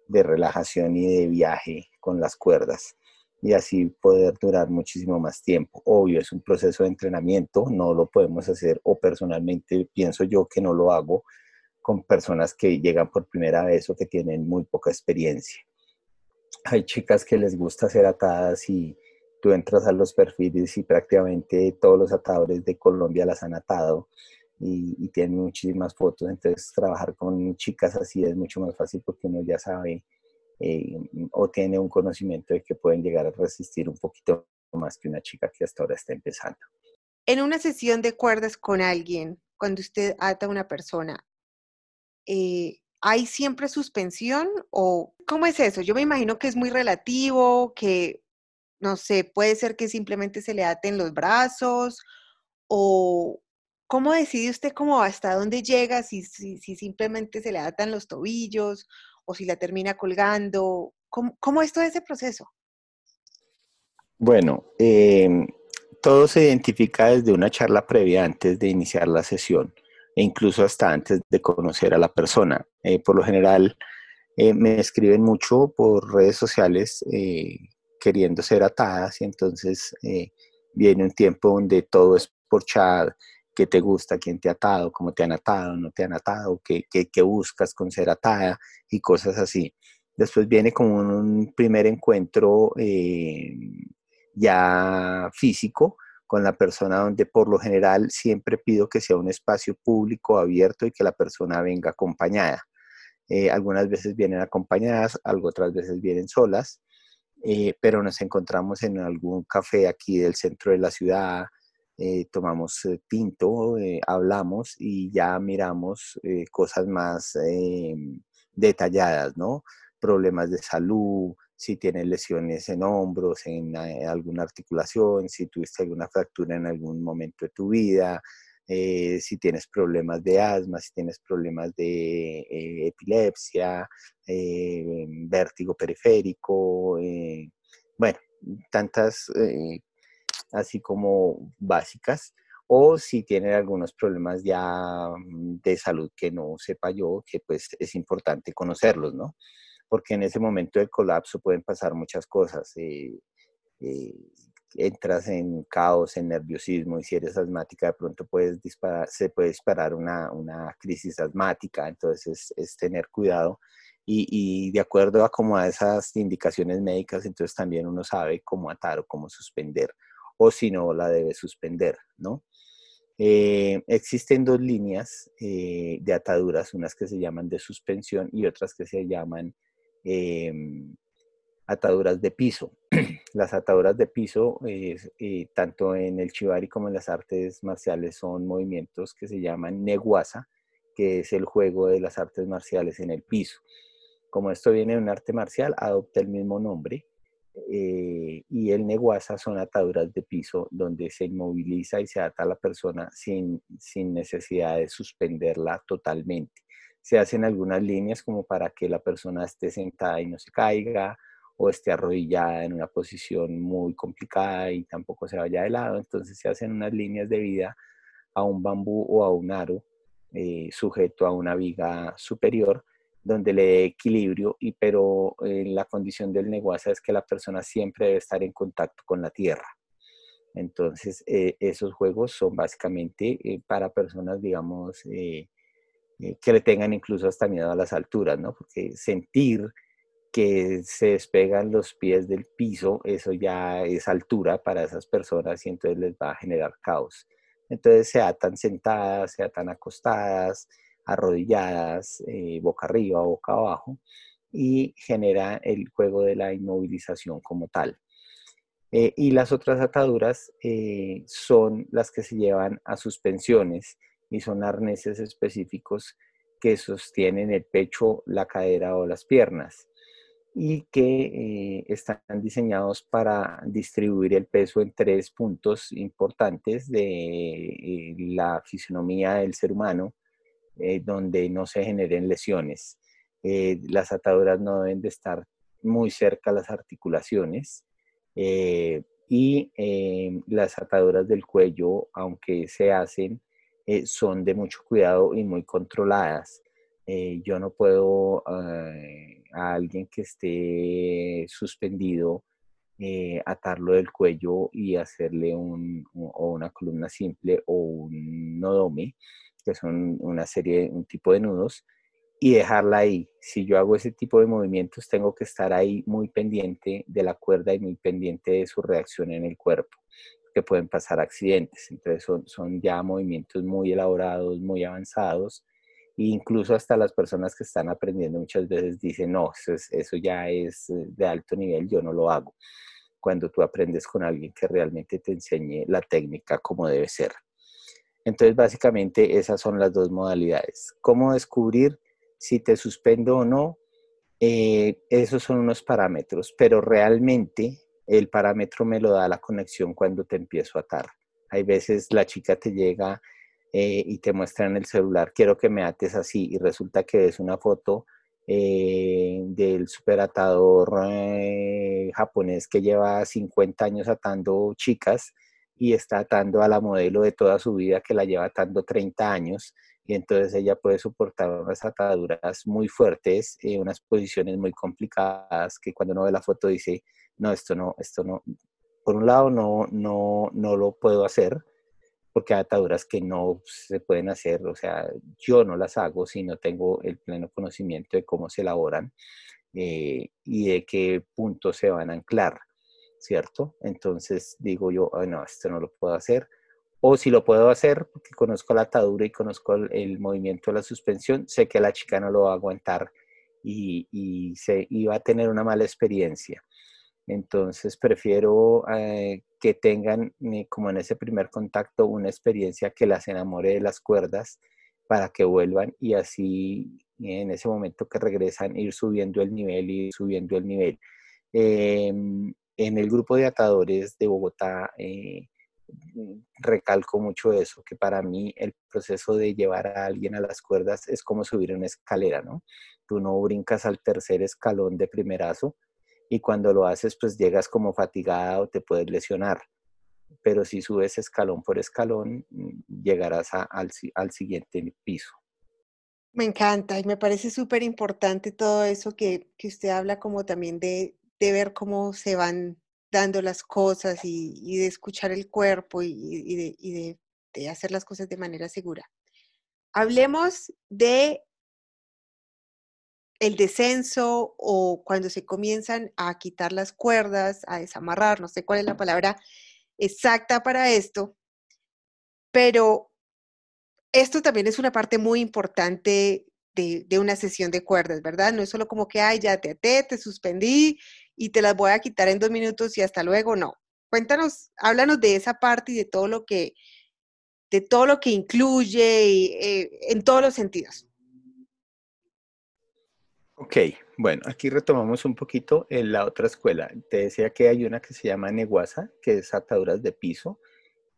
relajación y de viaje con las cuerdas y así poder durar muchísimo más tiempo. Obvio, es un proceso de entrenamiento, no lo podemos hacer o personalmente pienso yo que no lo hago con personas que llegan por primera vez o que tienen muy poca experiencia. Hay chicas que les gusta ser atadas y, tú entras a los perfiles y prácticamente todos los atadores de Colombia las han atado y, tienen muchísimas fotos, entonces trabajar con chicas así es mucho más fácil porque uno ya sabe eh, o tiene un conocimiento de que pueden llegar a resistir un poquito más que una chica que hasta ahora está empezando. En una sesión de cuerdas con alguien, cuando usted ata a una persona, eh, ¿hay siempre suspensión o cómo es eso? Yo me imagino que es muy relativo, que no sé, puede ser que simplemente se le aten los brazos o cómo decide usted cómo hasta dónde llega, si, si, simplemente se le atan los tobillos o si la termina colgando. ¿Cómo, cómo es todo ese proceso? Bueno, em, todo se identifica desde una charla previa antes de iniciar la sesión e incluso hasta antes de conocer a la persona. Eh, por lo general, eh, me escriben mucho por redes sociales eh, queriendo ser atadas y entonces eh, viene un tiempo donde todo es por chat, qué te gusta, quién te ha atado, cómo te han atado, no te han atado, qué, qué, buscas con ser atada y cosas así. Después viene como un, primer encuentro ya físico con la persona donde por lo general siempre pido que sea un espacio público abierto y que la persona venga acompañada. Eh, algunas veces vienen acompañadas, algo otras veces vienen solas, eh, pero nos encontramos en algún café aquí del centro de la ciudad, eh, tomamos tinto, hablamos y ya miramos cosas más detalladas, ¿no? Problemas de salud, si tienes lesiones en hombros, en, alguna articulación, si tuviste alguna fractura en algún momento de tu vida, eh, si tienes problemas de asma, si tienes problemas de eh, epilepsia, eh, vértigo periférico, bueno, tantas así como básicas, o si tienen algunos problemas ya mm, de salud que no sepa yo, que pues es importante conocerlos, ¿no? Porque en ese momento del colapso pueden pasar muchas cosas entras en caos, en nerviosismo y si eres asmática de pronto puedes disparar, se puede disparar una, una crisis asmática, entonces es, tener cuidado y, y, de acuerdo a como a esas indicaciones médicas, entonces también uno sabe cómo atar o cómo suspender o si no la debe suspender, ¿no? Eh, existen dos líneas eh, de ataduras, unas que se llaman de suspensión y otras que se llaman em, ataduras de piso. las ataduras de piso, eh, tanto en el chivari como en las artes marciales, son movimientos que se llaman neguasa, que es el juego de las artes marciales en el piso. Como esto viene de un arte marcial, adopta el mismo nombre. Eh, y el neguasa son ataduras de piso donde se inmoviliza y se ata a la persona sin, sin necesidad de suspenderla totalmente. Se hacen algunas líneas como para que la persona esté sentada y no se caiga, o esté arrodillada en una posición muy complicada y tampoco se vaya de lado. Entonces se hacen unas líneas de vida a un bambú o a un aro eh, sujeto a una viga superior donde le dé equilibrio, y, pero eh, la condición del negocio es que la persona siempre debe estar en contacto con la tierra. Entonces, eh, esos juegos son básicamente para personas, digamos, que le tengan incluso hasta miedo a las alturas, ¿no? Porque sentir que se despegan los pies del piso, eso ya es altura para esas personas y entonces les va a generar caos. Entonces se atan sentadas, se atan acostadas, arrodilladas, eh, boca arriba, boca abajo, y genera el juego de la inmovilización como tal. Eh, y las otras ataduras eh, son las que se llevan a suspensiones y son arneses específicos que sostienen el pecho, la cadera o las piernas y que eh, están diseñados para distribuir el peso en tres puntos importantes de eh, la fisionomía del ser humano, eh, donde no se generen lesiones. las ataduras no deben de estar muy cerca a las articulaciones y las ataduras del cuello, aunque se hacen, son de mucho cuidado y muy controladas. Yo no puedo a alguien que esté suspendido, eh, atarlo del cuello y hacerle un, o una columna simple o un nodome, que son una serie, un tipo de nudos, y dejarla ahí. Si yo hago ese tipo de movimientos, tengo que estar ahí muy pendiente de la cuerda y muy pendiente de su reacción en el cuerpo, que pueden pasar accidentes. Entonces son, son ya movimientos muy elaborados, muy avanzados, incluso hasta las personas que están aprendiendo muchas veces dicen, no, eso, ya es eh, de alto nivel, yo no lo hago. Cuando tú aprendes con alguien que realmente te enseñe la técnica como debe ser. Entonces, básicamente esas son las dos modalidades. ¿Cómo descubrir si te suspendo o no? Eh, esos son unos parámetros, pero realmente el parámetro me lo da la conexión cuando te empiezo a atar. Hay veces la chica te llega eh, y te muestra en el celular, quiero que me ates así, y resulta que es una foto eh, del superatador eh, japonés que lleva 50 años atando chicas y está atando a la modelo de toda su vida que la lleva atando 30 años y entonces ella puede soportar unas ataduras muy fuertes, eh, unas posiciones muy complicadas que cuando uno ve la foto dice, no, esto no, esto no, por un lado no, no, no lo puedo hacer, porque hay ataduras que no se pueden hacer, o sea, yo no las hago si no tengo el pleno conocimiento de cómo se elaboran eh, y de qué puntos se van a anclar, ¿cierto? Entonces digo yo, no, esto no lo puedo hacer. O si lo puedo hacer, porque conozco la atadura y conozco el, movimiento de la suspensión, sé que la chica no lo va a aguantar y, y, se, y va a tener una mala experiencia. Entonces prefiero eh, que tengan, eh, como en ese primer contacto, una experiencia que las enamore de las cuerdas para que vuelvan y así en ese momento que regresan ir subiendo el nivel y subiendo el nivel. Em, en el grupo de atadores de Bogotá eh, recalco mucho eso, que para mí el proceso de llevar a alguien a las cuerdas es como subir una escalera, ¿no? Tú no brincas al tercer escalón de primerazo, y cuando lo haces pues llegas como fatigada o te puedes lesionar. Pero si subes escalón por escalón, mm, llegarás al, al siguiente piso. Me encanta y me parece súper importante todo eso que, que, usted habla como también de, de, ver cómo se van dando las cosas y, y de escuchar el cuerpo y, y, de, y de, de hacer las cosas de manera segura. Hablemos de el descenso o cuando se comienzan a quitar las cuerdas, a desamarrar, no sé cuál es la palabra exacta para esto, pero esto también es una parte muy importante de, una sesión de cuerdas, ¿verdad? No es solo como que, ay, ya te até, te suspendí y te las voy a quitar en dos minutos y hasta luego, no. Cuéntanos, háblanos de esa parte y de todo lo que, de todo lo que incluye eh, en todos los sentidos. Ok, bueno, aquí retomamos un poquito en la otra escuela. Te decía que hay una que se llama Neguasa, que es ataduras de piso.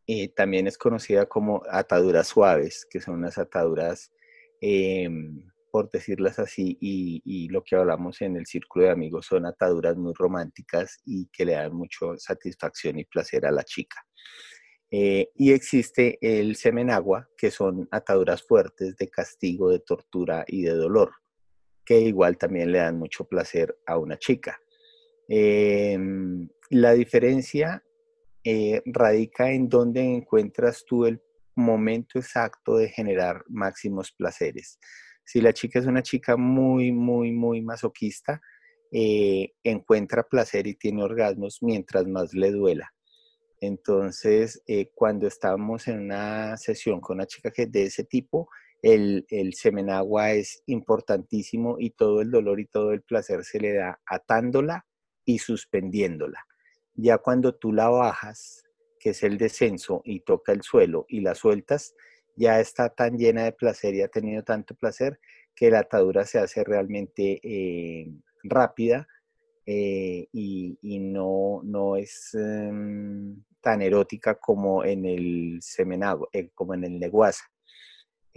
y también es conocida como ataduras suaves, que son unas ataduras, em, por decirlas así, y, lo que hablamos en el círculo de amigos son ataduras muy románticas y que le dan mucho satisfacción y placer a la chica. Eh, y existe el semenagua, que son ataduras fuertes de castigo, de tortura y de dolor que igual también le dan mucho placer a una chica. Em, la diferencia eh, radica en dónde encuentras tú el momento exacto de generar máximos placeres. Si la chica es una chica muy, muy, muy masoquista, eh, encuentra placer y tiene orgasmos mientras más le duela. Entonces, eh, cuando estamos en una sesión con una chica que es de ese tipo, el, el semenagua es importantísimo y todo el dolor y todo el placer se le da atándola y suspendiéndola. Ya cuando tú la bajas, que es el descenso, y toca el suelo y la sueltas, ya está tan llena de placer y ha tenido tanto placer que la atadura se hace realmente eh, rápida eh, y, no, no es em, tan erótica como en el semenagua, eh, como en el neguasa.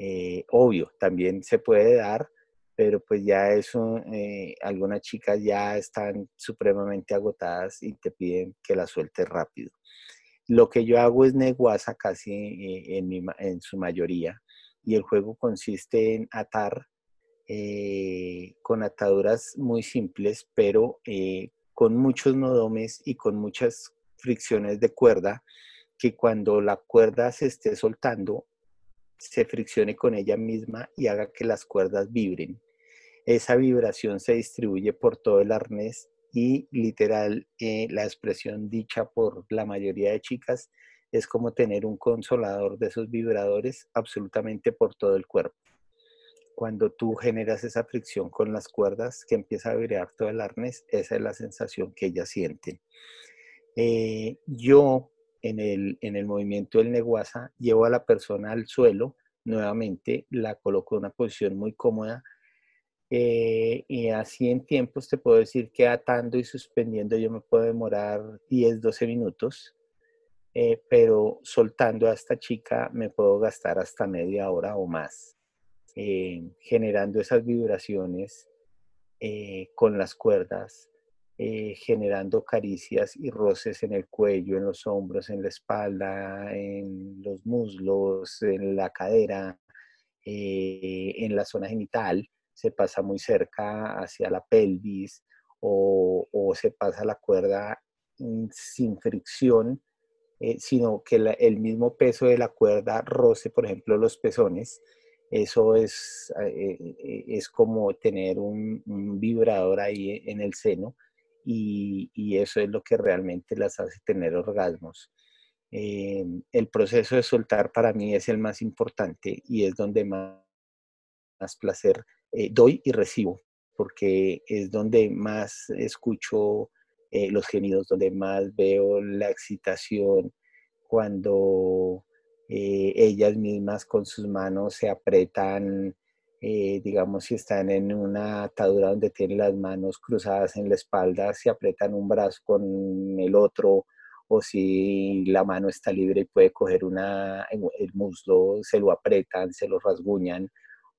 Eh, obvio, también se puede dar, pero pues ya eso, eh, algunas chicas ya están supremamente agotadas y te piden que la sueltes rápido. Lo que yo hago es neguasa casi eh, en, en, su mayoría y el juego consiste en atar con ataduras muy simples, pero con muchos nodomes y con muchas fricciones de cuerda que cuando la cuerda se esté soltando se friccione con ella misma y haga que las cuerdas vibren. Esa vibración se distribuye por todo el arnés y literal eh, la expresión dicha por la mayoría de chicas es como tener un consolador de esos vibradores absolutamente por todo el cuerpo. Cuando tú generas esa fricción con las cuerdas que empieza a vibrar todo el arnés, esa es la sensación que ellas sienten. Eh, yo en el, en el movimiento del neguasa, llevo a la persona al suelo, nuevamente la coloco en una posición muy cómoda. Eh, y así en tiempos te puedo decir que atando y suspendiendo yo me puedo demorar 10, 12 minutos, eh, pero soltando a esta chica me puedo gastar hasta media hora o más, eh, generando esas vibraciones con las cuerdas, eh, generando caricias y roces en el cuello, en los hombros, en la espalda, en los muslos, en la cadera, eh, en la zona genital, se pasa muy cerca hacia la pelvis o, se pasa la cuerda mm, sin fricción, eh, sino que el mismo peso de la cuerda roce, por ejemplo, los pezones. Eso es, es como tener un, vibrador ahí en el seno y, eso es lo que realmente las hace tener orgasmos. Eh, el proceso de soltar para mí es el más importante y es donde más, placer eh, doy y recibo, porque es donde más escucho eh, los gemidos, donde más veo la excitación, cuando ellas mismas con sus manos se apretan, digamos, si están en una atadura donde tienen las manos cruzadas en la espalda, se apretan un brazo con el otro o si la mano está libre y puede coger una, el muslo, se lo apretan, se lo rasguñan,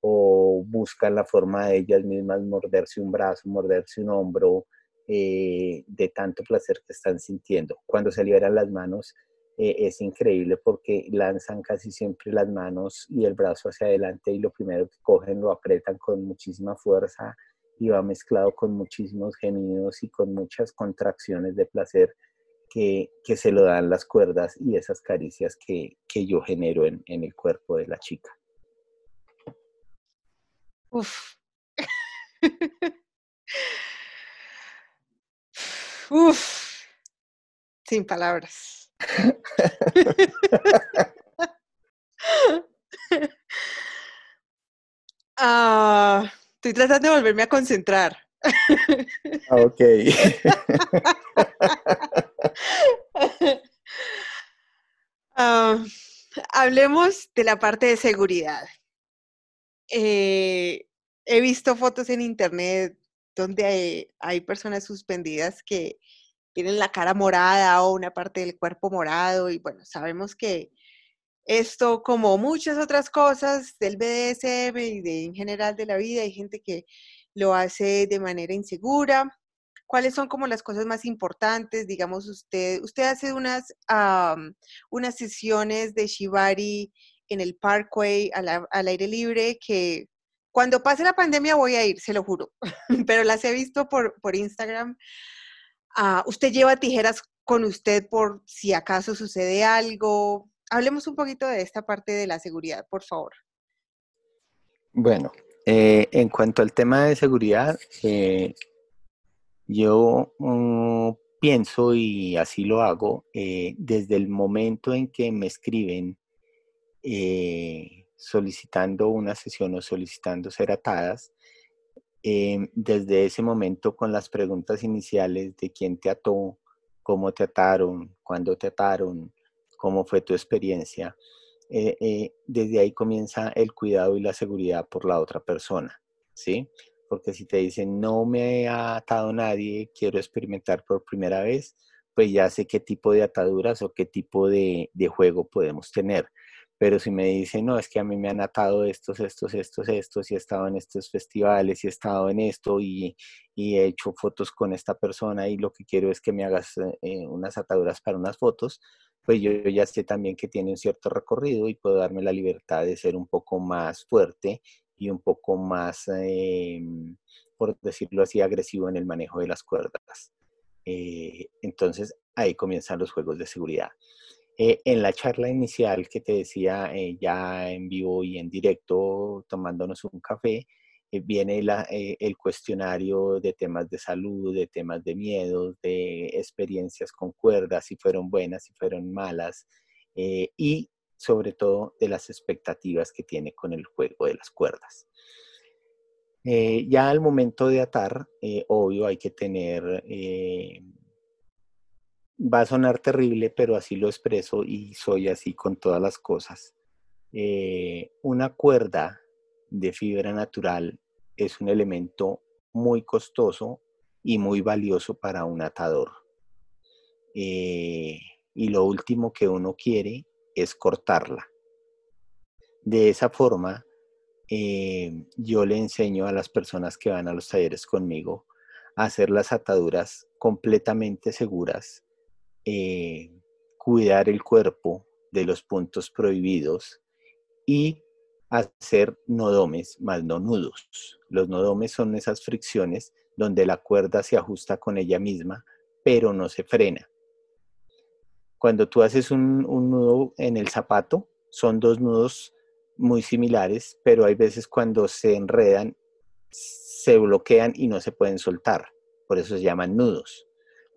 o buscan la forma de ellas mismas morderse un brazo, morderse un hombro, eh, de tanto placer que están sintiendo. Cuando se liberan las manos, eh, es increíble porque lanzan casi siempre las manos y el brazo hacia adelante y lo primero que cogen lo apretan con muchísima fuerza y va mezclado con muchísimos gemidos y con muchas contracciones de placer que, se lo dan las cuerdas y esas caricias que, yo genero en, el cuerpo de la chica. Uf. Uf. Sin palabras. Ah, estoy tratando de volverme a concentrar. Ah, ok. Ah, hablemos de la parte de seguridad. Eh, he visto fotos en internet donde hay, personas suspendidas que tienen la cara morada o una parte del cuerpo morado y bueno, sabemos que esto, como muchas otras cosas del BDSM y de, en general de la vida, hay gente que lo hace de manera insegura. ¿Cuáles son como las cosas más importantes? Digamos, usted, usted hace unas, unas sesiones de Shibari en el Parkway al, aire libre que cuando pase la pandemia voy a ir, se lo juro, pero las he visto por, por Instagram. Ah, usted lleva tijeras con usted por si acaso sucede algo. Hablemos un poquito de esta parte de la seguridad, por favor. Bueno, eh, en cuanto al tema de seguridad, eh, yo mm, pienso y así lo hago eh, desde el momento en que me escriben solicitando una sesión o solicitando ser atadas, desde ese momento con las preguntas iniciales de quién te ató, cómo te ataron, cuándo te ataron, cómo fue tu experiencia, eh, eh, desde ahí comienza el cuidado y la seguridad por la otra persona, ¿sí? Porque si te dicen, no me ha atado nadie, quiero experimentar por primera vez, pues ya sé qué tipo de ataduras o qué tipo de, juego podemos tener. Pero si me dicen, no, es que a mí me han atado estos, estos, estos, estos, y he estado en estos festivales, y he estado en esto, y, he hecho fotos con esta persona, y lo que quiero es que me hagas eh, unas ataduras para unas fotos, pues yo ya sé también que tiene un cierto recorrido y puedo darme la libertad de ser un poco más fuerte y un poco más, em, por decirlo así, agresivo en el manejo de las cuerdas. Eh, entonces ahí comienzan los juegos de seguridad. Eh, en la charla inicial que te decía, eh, ya en vivo y en directo, tomándonos un café, eh, viene eh, el cuestionario de temas de salud, de temas de miedos, de experiencias con cuerdas, si fueron buenas, si fueron malas, eh, y sobre todo de las expectativas que tiene con el juego de las cuerdas. ya al momento de atar, obvio, hay que tener, va a sonar terrible, pero así lo expreso y soy así con todas las cosas. una cuerda de fibra natural es un elemento muy costoso y muy valioso para un atador. Eh, y lo último que uno quiere es cortarla. De esa forma, eh, yo le enseño a las personas que van a los talleres conmigo a hacer las ataduras completamente seguras, eh, cuidar el cuerpo de los puntos prohibidos y hacer nodomes más no nudos. Los nodomes son esas fricciones donde la cuerda se ajusta con ella misma, pero no se frena. Cuando tú haces un, nudo en el zapato, son dos nudos muy similares, pero hay veces cuando se enredan, se bloquean y no se pueden soltar. Por eso se llaman nudos.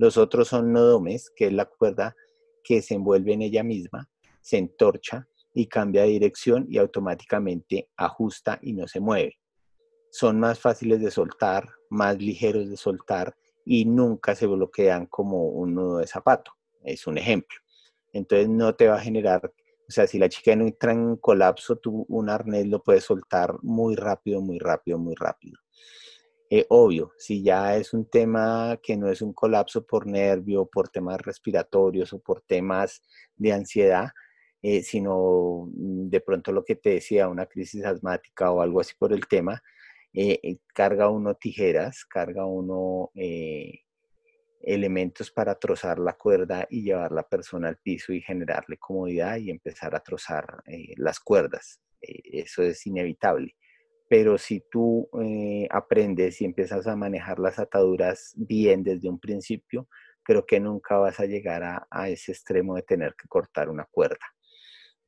Los otros son nodomes, que es la cuerda que se envuelve en ella misma, se entorcha y cambia de dirección y automáticamente ajusta y no se mueve. Son más fáciles de soltar, más ligeros de soltar y nunca se bloquean como un nudo de zapato. Es un ejemplo. Entonces no te va a generar, o sea, si la chica no entra en colapso, tú un arnés lo puedes soltar muy rápido, muy rápido, muy rápido. Eh, obvio, si ya es un tema que no es un colapso por nervio, por temas respiratorios o por temas de ansiedad, eh, sino mm, de pronto lo que te decía, una crisis asmática o algo así por el tema, eh, carga uno tijeras, carga uno elementos para trozar la cuerda y llevar la persona al piso y generarle comodidad y empezar a trozar las cuerdas. eso es inevitable. Pero si tú aprendes y empiezas a manejar las ataduras bien desde un principio, creo que nunca vas a llegar a ese extremo de tener que cortar una cuerda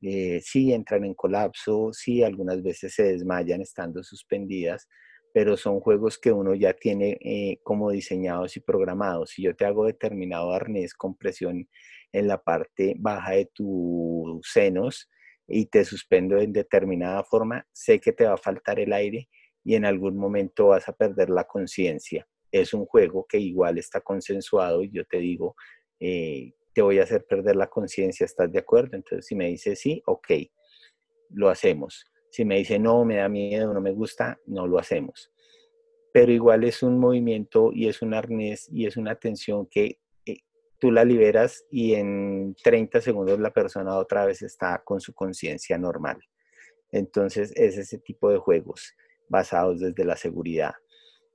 eh, sí entran en colapso, sí algunas veces se desmayan estando suspendidas, pero son juegos que uno ya tiene eh, como diseñados y programados. Si yo te hago determinado arnés con presión en la parte baja de tus senos y te suspendo en determinada forma, sé que te va a faltar el aire y en algún momento vas a perder la conciencia. Es un juego que igual está consensuado y yo te digo, eh, te voy a hacer perder la conciencia, ¿estás de acuerdo? Entonces, si me dice sí, ok, lo hacemos. Si me dice no, me da miedo, no me gusta, no lo hacemos. Pero igual es un movimiento y es un arnés y es una tensión que tú la liberas y en 30 segundos la persona otra vez está con su conciencia normal. Entonces es ese tipo de juegos basados desde la seguridad.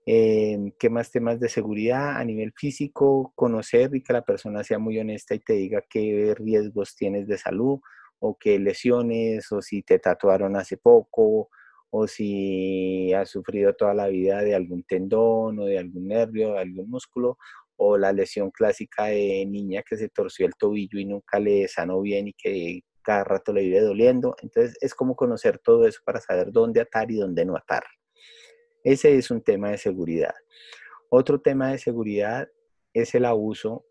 Eh, ¿Qué más temas de seguridad a nivel físico? Conocer y que la persona sea muy honesta y te diga qué riesgos tienes de salud o qué lesiones o si te tatuaron hace poco o si has sufrido toda la vida de algún tendón o de algún nervio, de algún músculo o la lesión clásica de niña que se torció el tobillo y nunca le sanó bien y que cada rato le vive doliendo. Entonces es como conocer todo eso para saber dónde atar y dónde no atar. Ese es un tema de seguridad. Otro tema de seguridad es el abuso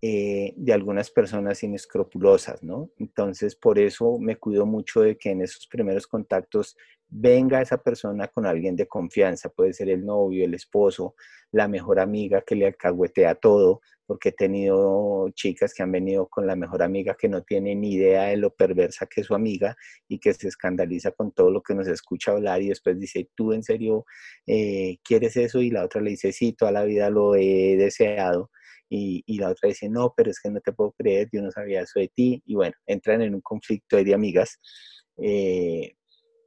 eh, de algunas personas inescrupulosas, ¿no? Entonces, por eso me cuido mucho de que en esos primeros contactos venga esa persona con alguien de confianza, puede ser el novio, el esposo, la mejor amiga que le alcahuetea todo, porque he tenido chicas que han venido con la mejor amiga que no tiene ni idea de lo perversa que es su amiga y que se escandaliza con todo lo que nos escucha hablar y después dice, ¿tú en serio eh, quieres eso? Y la otra le dice, sí, toda la vida lo he deseado. Y, y, la otra dice, no, pero es que no te puedo creer, yo no sabía eso de ti. Y bueno, entran en un conflicto de amigas. Eh,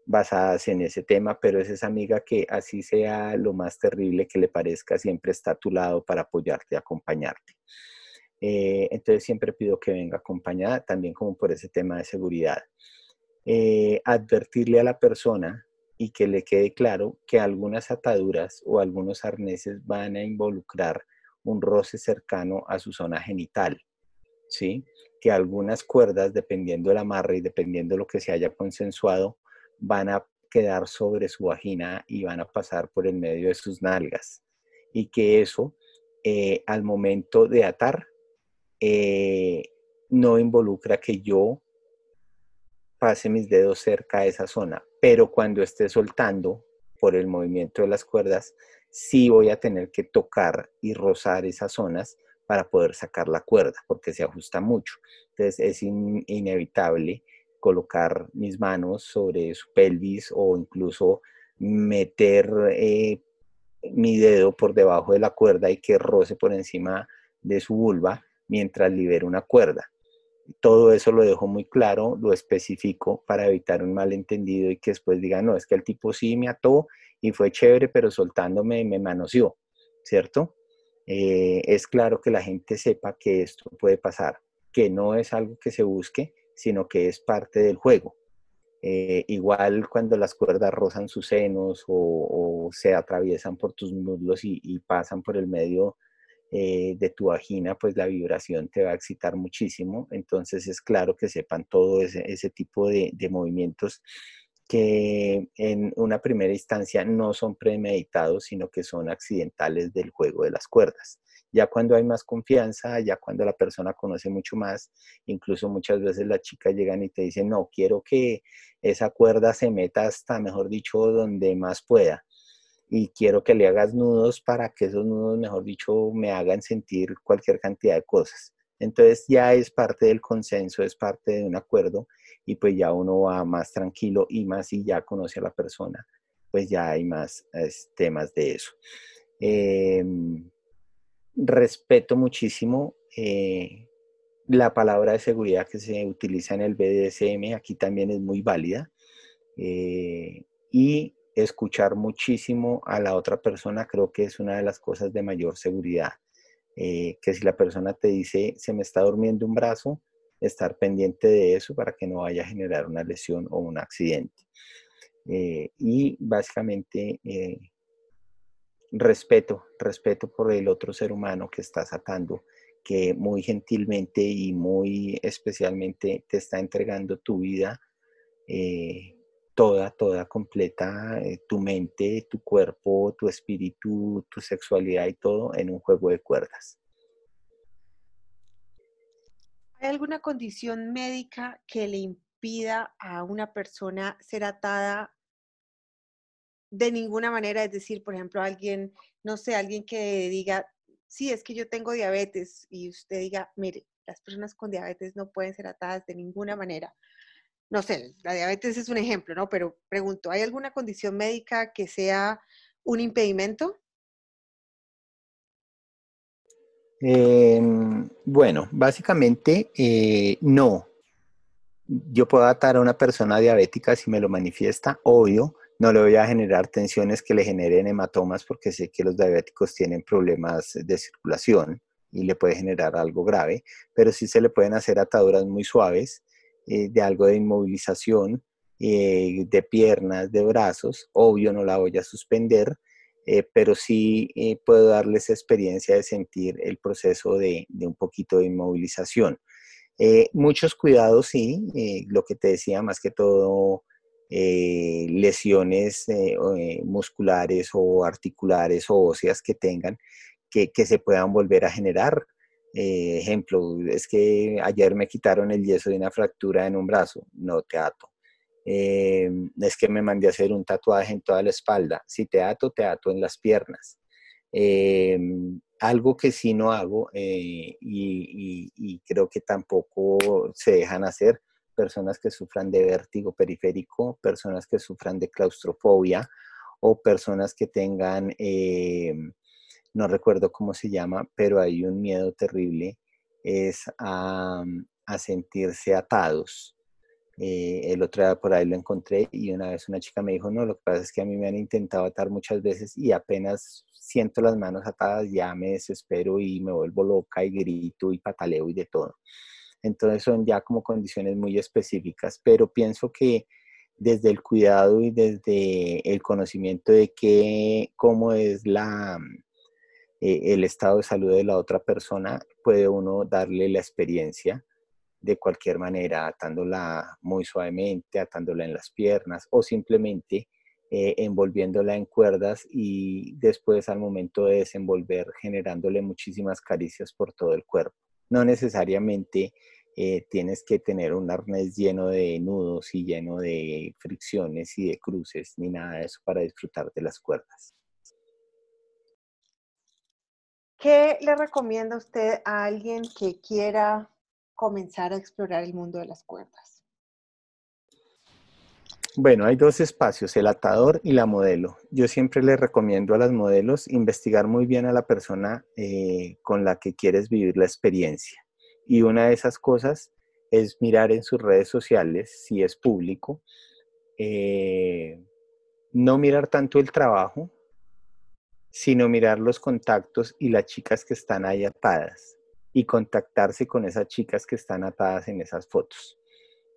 basadas en ese tema, pero es esa amiga que así sea lo más terrible que le parezca, siempre está a tu lado para apoyarte, acompañarte. Eh, entonces siempre pido que venga acompañada, también como por ese tema de seguridad. Eh, advertirle a la persona y que le quede claro que algunas ataduras o algunos arneses van a involucrar un roce cercano a su zona genital, ¿sí? Que algunas cuerdas, dependiendo del amarre y dependiendo de lo que se haya consensuado, van a quedar sobre su vagina y van a pasar por el medio de sus nalgas. Y que eso, eh, al momento de atar, eh, no involucra que yo pase mis dedos cerca de esa zona, pero cuando esté soltando por el movimiento de las cuerdas, sí voy a tener que tocar y rozar esas zonas para poder sacar la cuerda, porque se ajusta mucho. Entonces es inevitable colocar mis manos sobre su pelvis o incluso meter eh, mi dedo por debajo de la cuerda y que roce por encima de su vulva mientras libero una cuerda. Todo eso lo dejo muy claro, lo especifico para evitar un malentendido y que después digan, no, es que el tipo sí me ató y fue chévere, pero soltándome me manoseó, ¿cierto? Eh, es claro que la gente sepa que esto puede pasar, que no es algo que se busque, sino que es parte del juego. Eh, igual cuando las cuerdas rozan sus senos o, se atraviesan por tus muslos y, pasan por el medio eh, de tu vagina, pues la vibración te va a excitar muchísimo. Entonces es claro que sepan todo ese, tipo de, de, movimientos que en una primera instancia no son premeditados, sino que son accidentales del juego de las cuerdas. Ya cuando hay más confianza, ya cuando la persona conoce mucho más, incluso muchas veces las chicas llegan y te dicen, no, quiero que esa cuerda se meta hasta, mejor dicho, donde más pueda. Y quiero que le hagas nudos para que esos nudos, mejor dicho, me hagan sentir cualquier cantidad de cosas. Entonces ya es parte del consenso, es parte de un acuerdo y pues ya uno va más tranquilo y más si ya conoce a la persona, pues ya hay más temas de eso. Eh, respeto muchísimo eh, la palabra de seguridad que se utiliza en el BDSM, aquí también es muy válida. Eh, y escuchar muchísimo a la otra persona creo que es una de las cosas de mayor seguridad. Eh, que si la persona te dice se me está durmiendo un brazo, estar pendiente de eso para que no vaya a generar una lesión o un accidente. y básicamente respeto, respeto por el otro ser humano que estás atando, que muy gentilmente y muy especialmente te está entregando tu vida, eh, toda, toda completa, eh, tu mente, tu cuerpo, tu espíritu, tu sexualidad y todo en un juego de cuerdas. ¿Hay alguna condición médica que le impida a una persona ser atada de ninguna manera, es decir, por ejemplo, alguien, no sé, alguien que diga, sí, es que yo tengo diabetes y usted diga, mire, las personas con diabetes no pueden ser atadas de ninguna manera. No sé, la diabetes es un ejemplo, ¿no? Pero pregunto, ¿hay alguna condición médica que sea un impedimento? Em, bueno, básicamente eh, no. Yo puedo atar a una persona diabética si me lo manifiesta, obvio, no le voy a generar tensiones que le generen hematomas porque sé que los diabéticos tienen problemas de circulación y le puede generar algo grave, pero sí se le pueden hacer ataduras muy suaves eh, de algo de inmovilización eh, de piernas, de brazos. Obvio no la voy a suspender, eh, pero sí puedo darles experiencia de sentir el proceso de, de un poquito de inmovilización. muchos cuidados, sí, lo que te decía, más que todo eh, lesiones eh, eh, musculares o articulares o óseas que tengan que, se puedan volver a generar. ejemplo, es que ayer me quitaron el yeso de una fractura en un brazo, no te ato. es que me mandé a hacer un tatuaje en toda la espalda. Si te ato, te ato en las piernas. algo que sí no hago y, creo que tampoco se dejan hacer personas que sufran de vértigo periférico, personas que sufran de claustrofobia o personas que tengan, eh, no recuerdo cómo se llama, pero hay un miedo terrible, es a, sentirse atados. Eh, el otro día por ahí lo encontré y una vez una chica me dijo, no, lo que pasa es que a mí me han intentado atar muchas veces y apenas siento las manos atadas ya me desespero y me vuelvo loca y grito y pataleo y de todo. Entonces son ya como condiciones muy específicas, pero pienso que desde el cuidado y desde el conocimiento de qué, cómo es la, eh, el estado de salud de la otra persona, puede uno darle la experiencia de cualquier manera, atándola muy suavemente, atándola en las piernas o simplemente eh, envolviéndola en cuerdas y después al momento de desenvolver generándole muchísimas caricias por todo el cuerpo. No necesariamente eh, tienes que tener un arnés lleno de nudos y lleno de fricciones y de cruces, ni nada de eso para disfrutar de las cuerdas. ¿Qué le recomienda usted a alguien que quiera comenzar a explorar el mundo de las cuerdas? Bueno, hay dos espacios, el atador y la modelo. Yo siempre le recomiendo a las modelos investigar muy bien a la persona eh, con la que quieres vivir la experiencia. Y una de esas cosas es mirar en sus redes sociales, si es público, eh, no mirar tanto el trabajo, sino mirar los contactos y las chicas que están ahí atadas y contactarse con esas chicas que están atadas en esas fotos.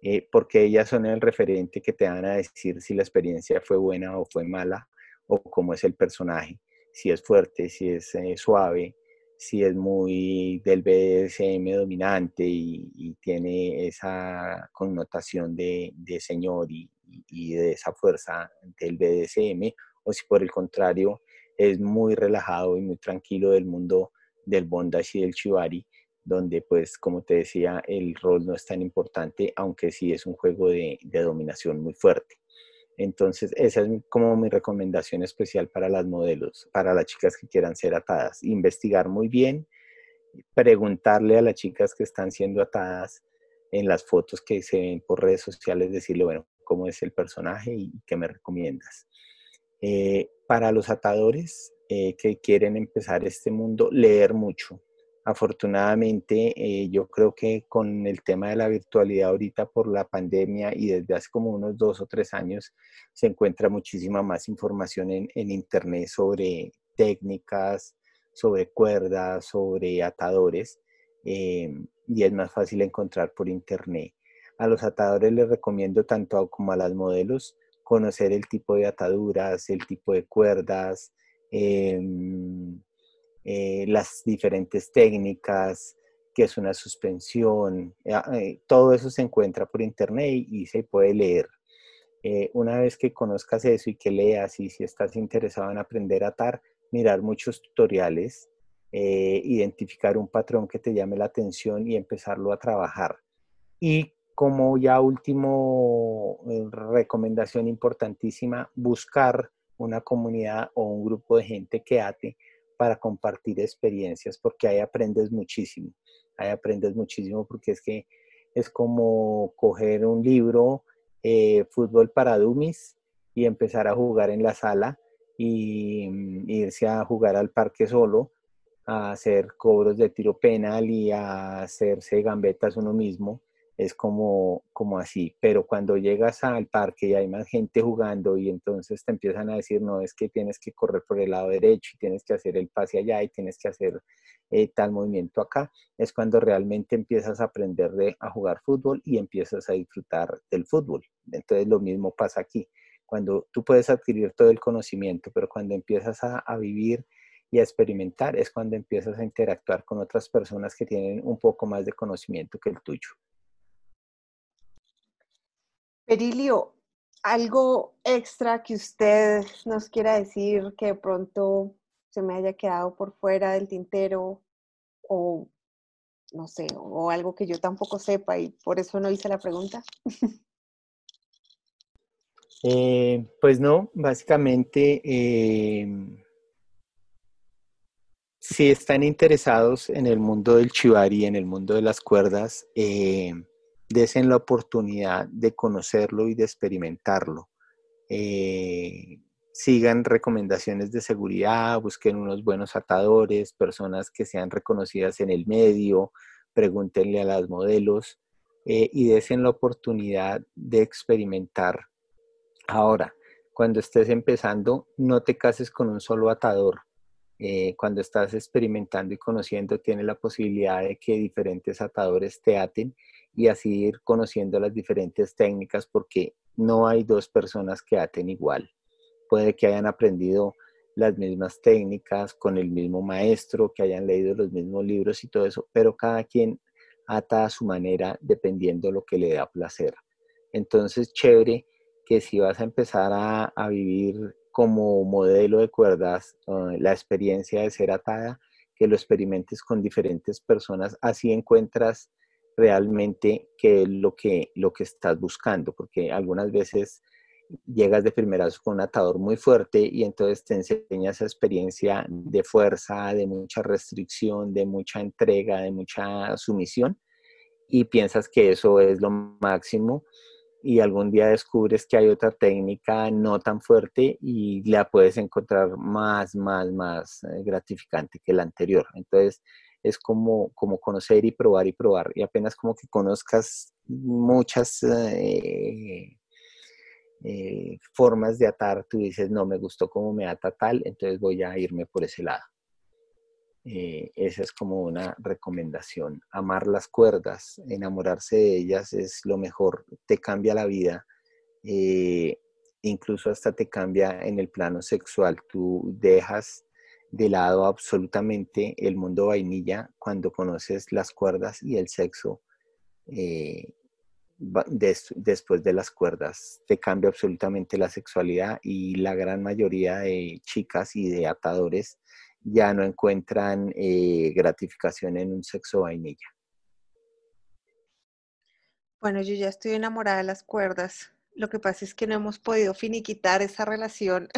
eh, porque ellas son el referente que te van a decir si la experiencia fue buena o fue mala, o cómo es el personaje, si es fuerte, si es eh, suave, si es muy del BDSM dominante y, tiene esa connotación de, señor y, y, de esa fuerza del BDSM, o si por el contrario es muy relajado y muy tranquilo del mundo del bondage y del chivari donde pues como te decía el rol no es tan importante, aunque sí es un juego de, dominación muy fuerte. Entonces esa es como mi recomendación especial para las modelos, para las chicas que quieran ser atadas. Investigar muy bien, preguntarle a las chicas que están siendo atadas en las fotos que se ven por redes sociales, decirle, bueno, cómo es el personaje y qué me recomiendas. Eh, para los atadores eh, que quieren empezar este mundo, leer mucho, Afortunadamente, eh, yo creo que con el tema de la virtualidad ahorita por la pandemia y desde hace como unos dos o tres años se encuentra muchísima más información en, Internet sobre técnicas, sobre cuerdas, sobre atadores eh, y es más fácil encontrar por Internet. A los atadores les recomiendo tanto como a las modelos conocer el tipo de ataduras, el tipo de cuerdas, em, eh, las diferentes técnicas, que es una suspensión, eh, ah, eh, todo eso se encuentra por internet y, se puede leer. una vez que conozcas eso y que leas y si estás interesado en aprender a atar, mirar muchos tutoriales, identificar un patrón que te llame la atención y empezarlo a trabajar. Y como ya último recomendación importantísima, buscar una comunidad o un grupo de gente que ate para compartir experiencias, porque ahí aprendes muchísimo. Ahí aprendes muchísimo porque es que es como coger un libro, eh, fútbol para dummies, y empezar a jugar en la sala y, mm, irse a jugar al parque solo, a hacer cobros de tiro penal y a hacerse gambetas uno mismo es como, como así, pero cuando llegas al parque y hay más gente jugando y entonces te empiezan a decir, no, es que tienes que correr por el lado derecho y tienes que hacer el pase allá y tienes que hacer eh, tal movimiento acá, es cuando realmente empiezas a aprender de, a jugar fútbol y empiezas a disfrutar del fútbol. Entonces lo mismo pasa aquí, cuando tú puedes adquirir todo el conocimiento, pero cuando empiezas a, a vivir y a experimentar es cuando empiezas a interactuar con otras personas que tienen un poco más de conocimiento que el tuyo. Perilio, algo extra que usted nos quiera decir que de pronto se me haya quedado por fuera del tintero o no sé, o algo que yo tampoco sepa y por eso no hice la pregunta. Eh, pues no, básicamente, em, si están interesados en el mundo del chivari, en el mundo de las cuerdas, em, desen la oportunidad de conocerlo y de experimentarlo. Eh, sigan recomendaciones de seguridad, busquen unos buenos atadores, personas que sean reconocidas en el medio, pregúntenle a las modelos eh, y desen la oportunidad de experimentar. Ahora, cuando estés empezando, no te cases con un solo atador. Eh, cuando estás experimentando y conociendo, tienes la posibilidad de que diferentes atadores te aten y así ir conociendo las diferentes técnicas porque no hay dos personas que aten igual. Puede que hayan aprendido las mismas técnicas con el mismo maestro, que hayan leído los mismos libros y todo eso, pero cada quien ata a su manera dependiendo lo que le da placer. Entonces, chévere que si vas a empezar a, vivir como modelo de cuerdas eh, la experiencia de ser atada, que lo experimentes con diferentes personas, así encuentras realmente qué es lo que, lo que estás buscando, porque algunas veces llegas de primerazo con un atador muy fuerte y entonces te enseña esa experiencia de fuerza, de mucha restricción, de mucha entrega, de mucha sumisión y piensas que eso es lo máximo y algún día descubres que hay otra técnica no tan fuerte y la puedes encontrar más, más, más eh, gratificante que la anterior. Entonces, es como, como conocer y probar y probar. Y apenas como que conozcas muchas eh, eh, formas de atar, tú dices, no me gustó cómo me ata tal, entonces voy a irme por ese lado. Eh, esa es como una recomendación. Amar las cuerdas, enamorarse de ellas es lo mejor, te cambia la vida, eh, incluso hasta te cambia en el plano sexual. Tú dejas de lado absolutamente el mundo vainilla cuando conoces las cuerdas y el sexo. Eh, después de las cuerdas te cambia absolutamente la sexualidad y la gran mayoría de chicas y de atadores ya no encuentran eh, gratificación en un sexo vainilla. Bueno, yo ya estoy enamorada de las cuerdas. Lo que pasa es que no hemos podido finiquitar esa relación.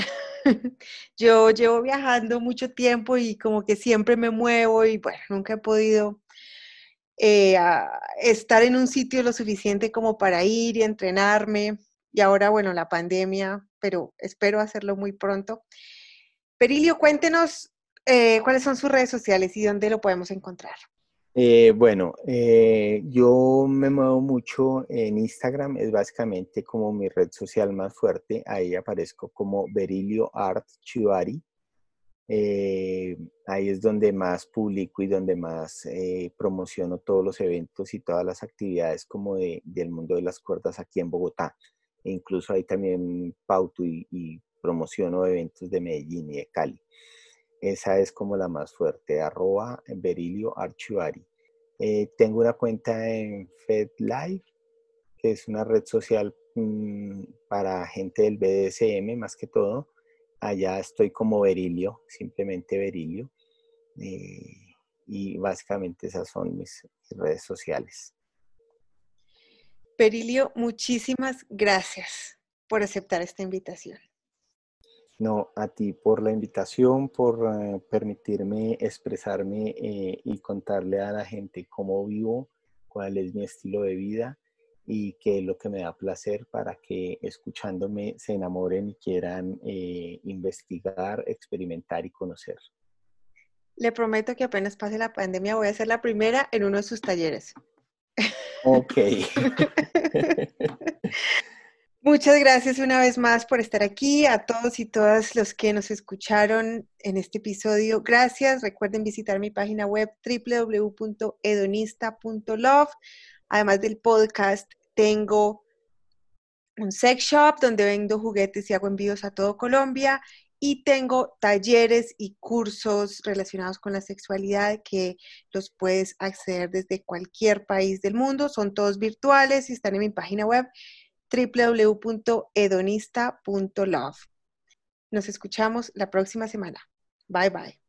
yo llevo viajando mucho tiempo y como que siempre me muevo y bueno, nunca he podido eh, estar en un sitio lo suficiente como para ir y entrenarme. Y ahora, bueno, la pandemia, pero espero hacerlo muy pronto. Perilio, cuéntenos eh, cuáles son sus redes sociales y dónde lo podemos encontrar. Eh, bueno, eh, yo me muevo mucho en Instagram, es básicamente como mi red social más fuerte. Ahí aparezco como Berilio Art Chivari. ahí es donde más publico y donde más promociono todos los eventos y todas las actividades como del mundo de las cuerdas aquí en Bogotá. E incluso ahí también pauto y promociono eventos de Medellín y de Cali. Esa es como la más fuerte, arroba Berilio Archivari. Eh, tengo una cuenta en FedLife, que es una red social mm, para gente del BDSM más que todo. Allá estoy como Berilio, simplemente Berilio. Eh, y básicamente esas son mis redes sociales. Berilio, muchísimas gracias por aceptar esta invitación. No, a ti por la invitación, por eh, permitirme expresarme eh, y contarle a la gente cómo vivo, cuál es mi estilo de vida y qué es lo que me da placer para que escuchándome se enamoren y quieran eh, investigar, experimentar y conocer. Le prometo que apenas pase la pandemia voy a ser la primera en uno de sus talleres. Ok. Muchas gracias una vez más por estar aquí, a todos y todas los que nos escucharon en este episodio. Gracias. Recuerden visitar mi página web www.edonista.love. Además del podcast, tengo un sex shop donde vendo juguetes y hago envíos a todo Colombia y tengo talleres y cursos relacionados con la sexualidad que los puedes acceder desde cualquier país del mundo. Son todos virtuales y están en mi página web www.edonista.love. Nos escuchamos la próxima semana. Bye bye.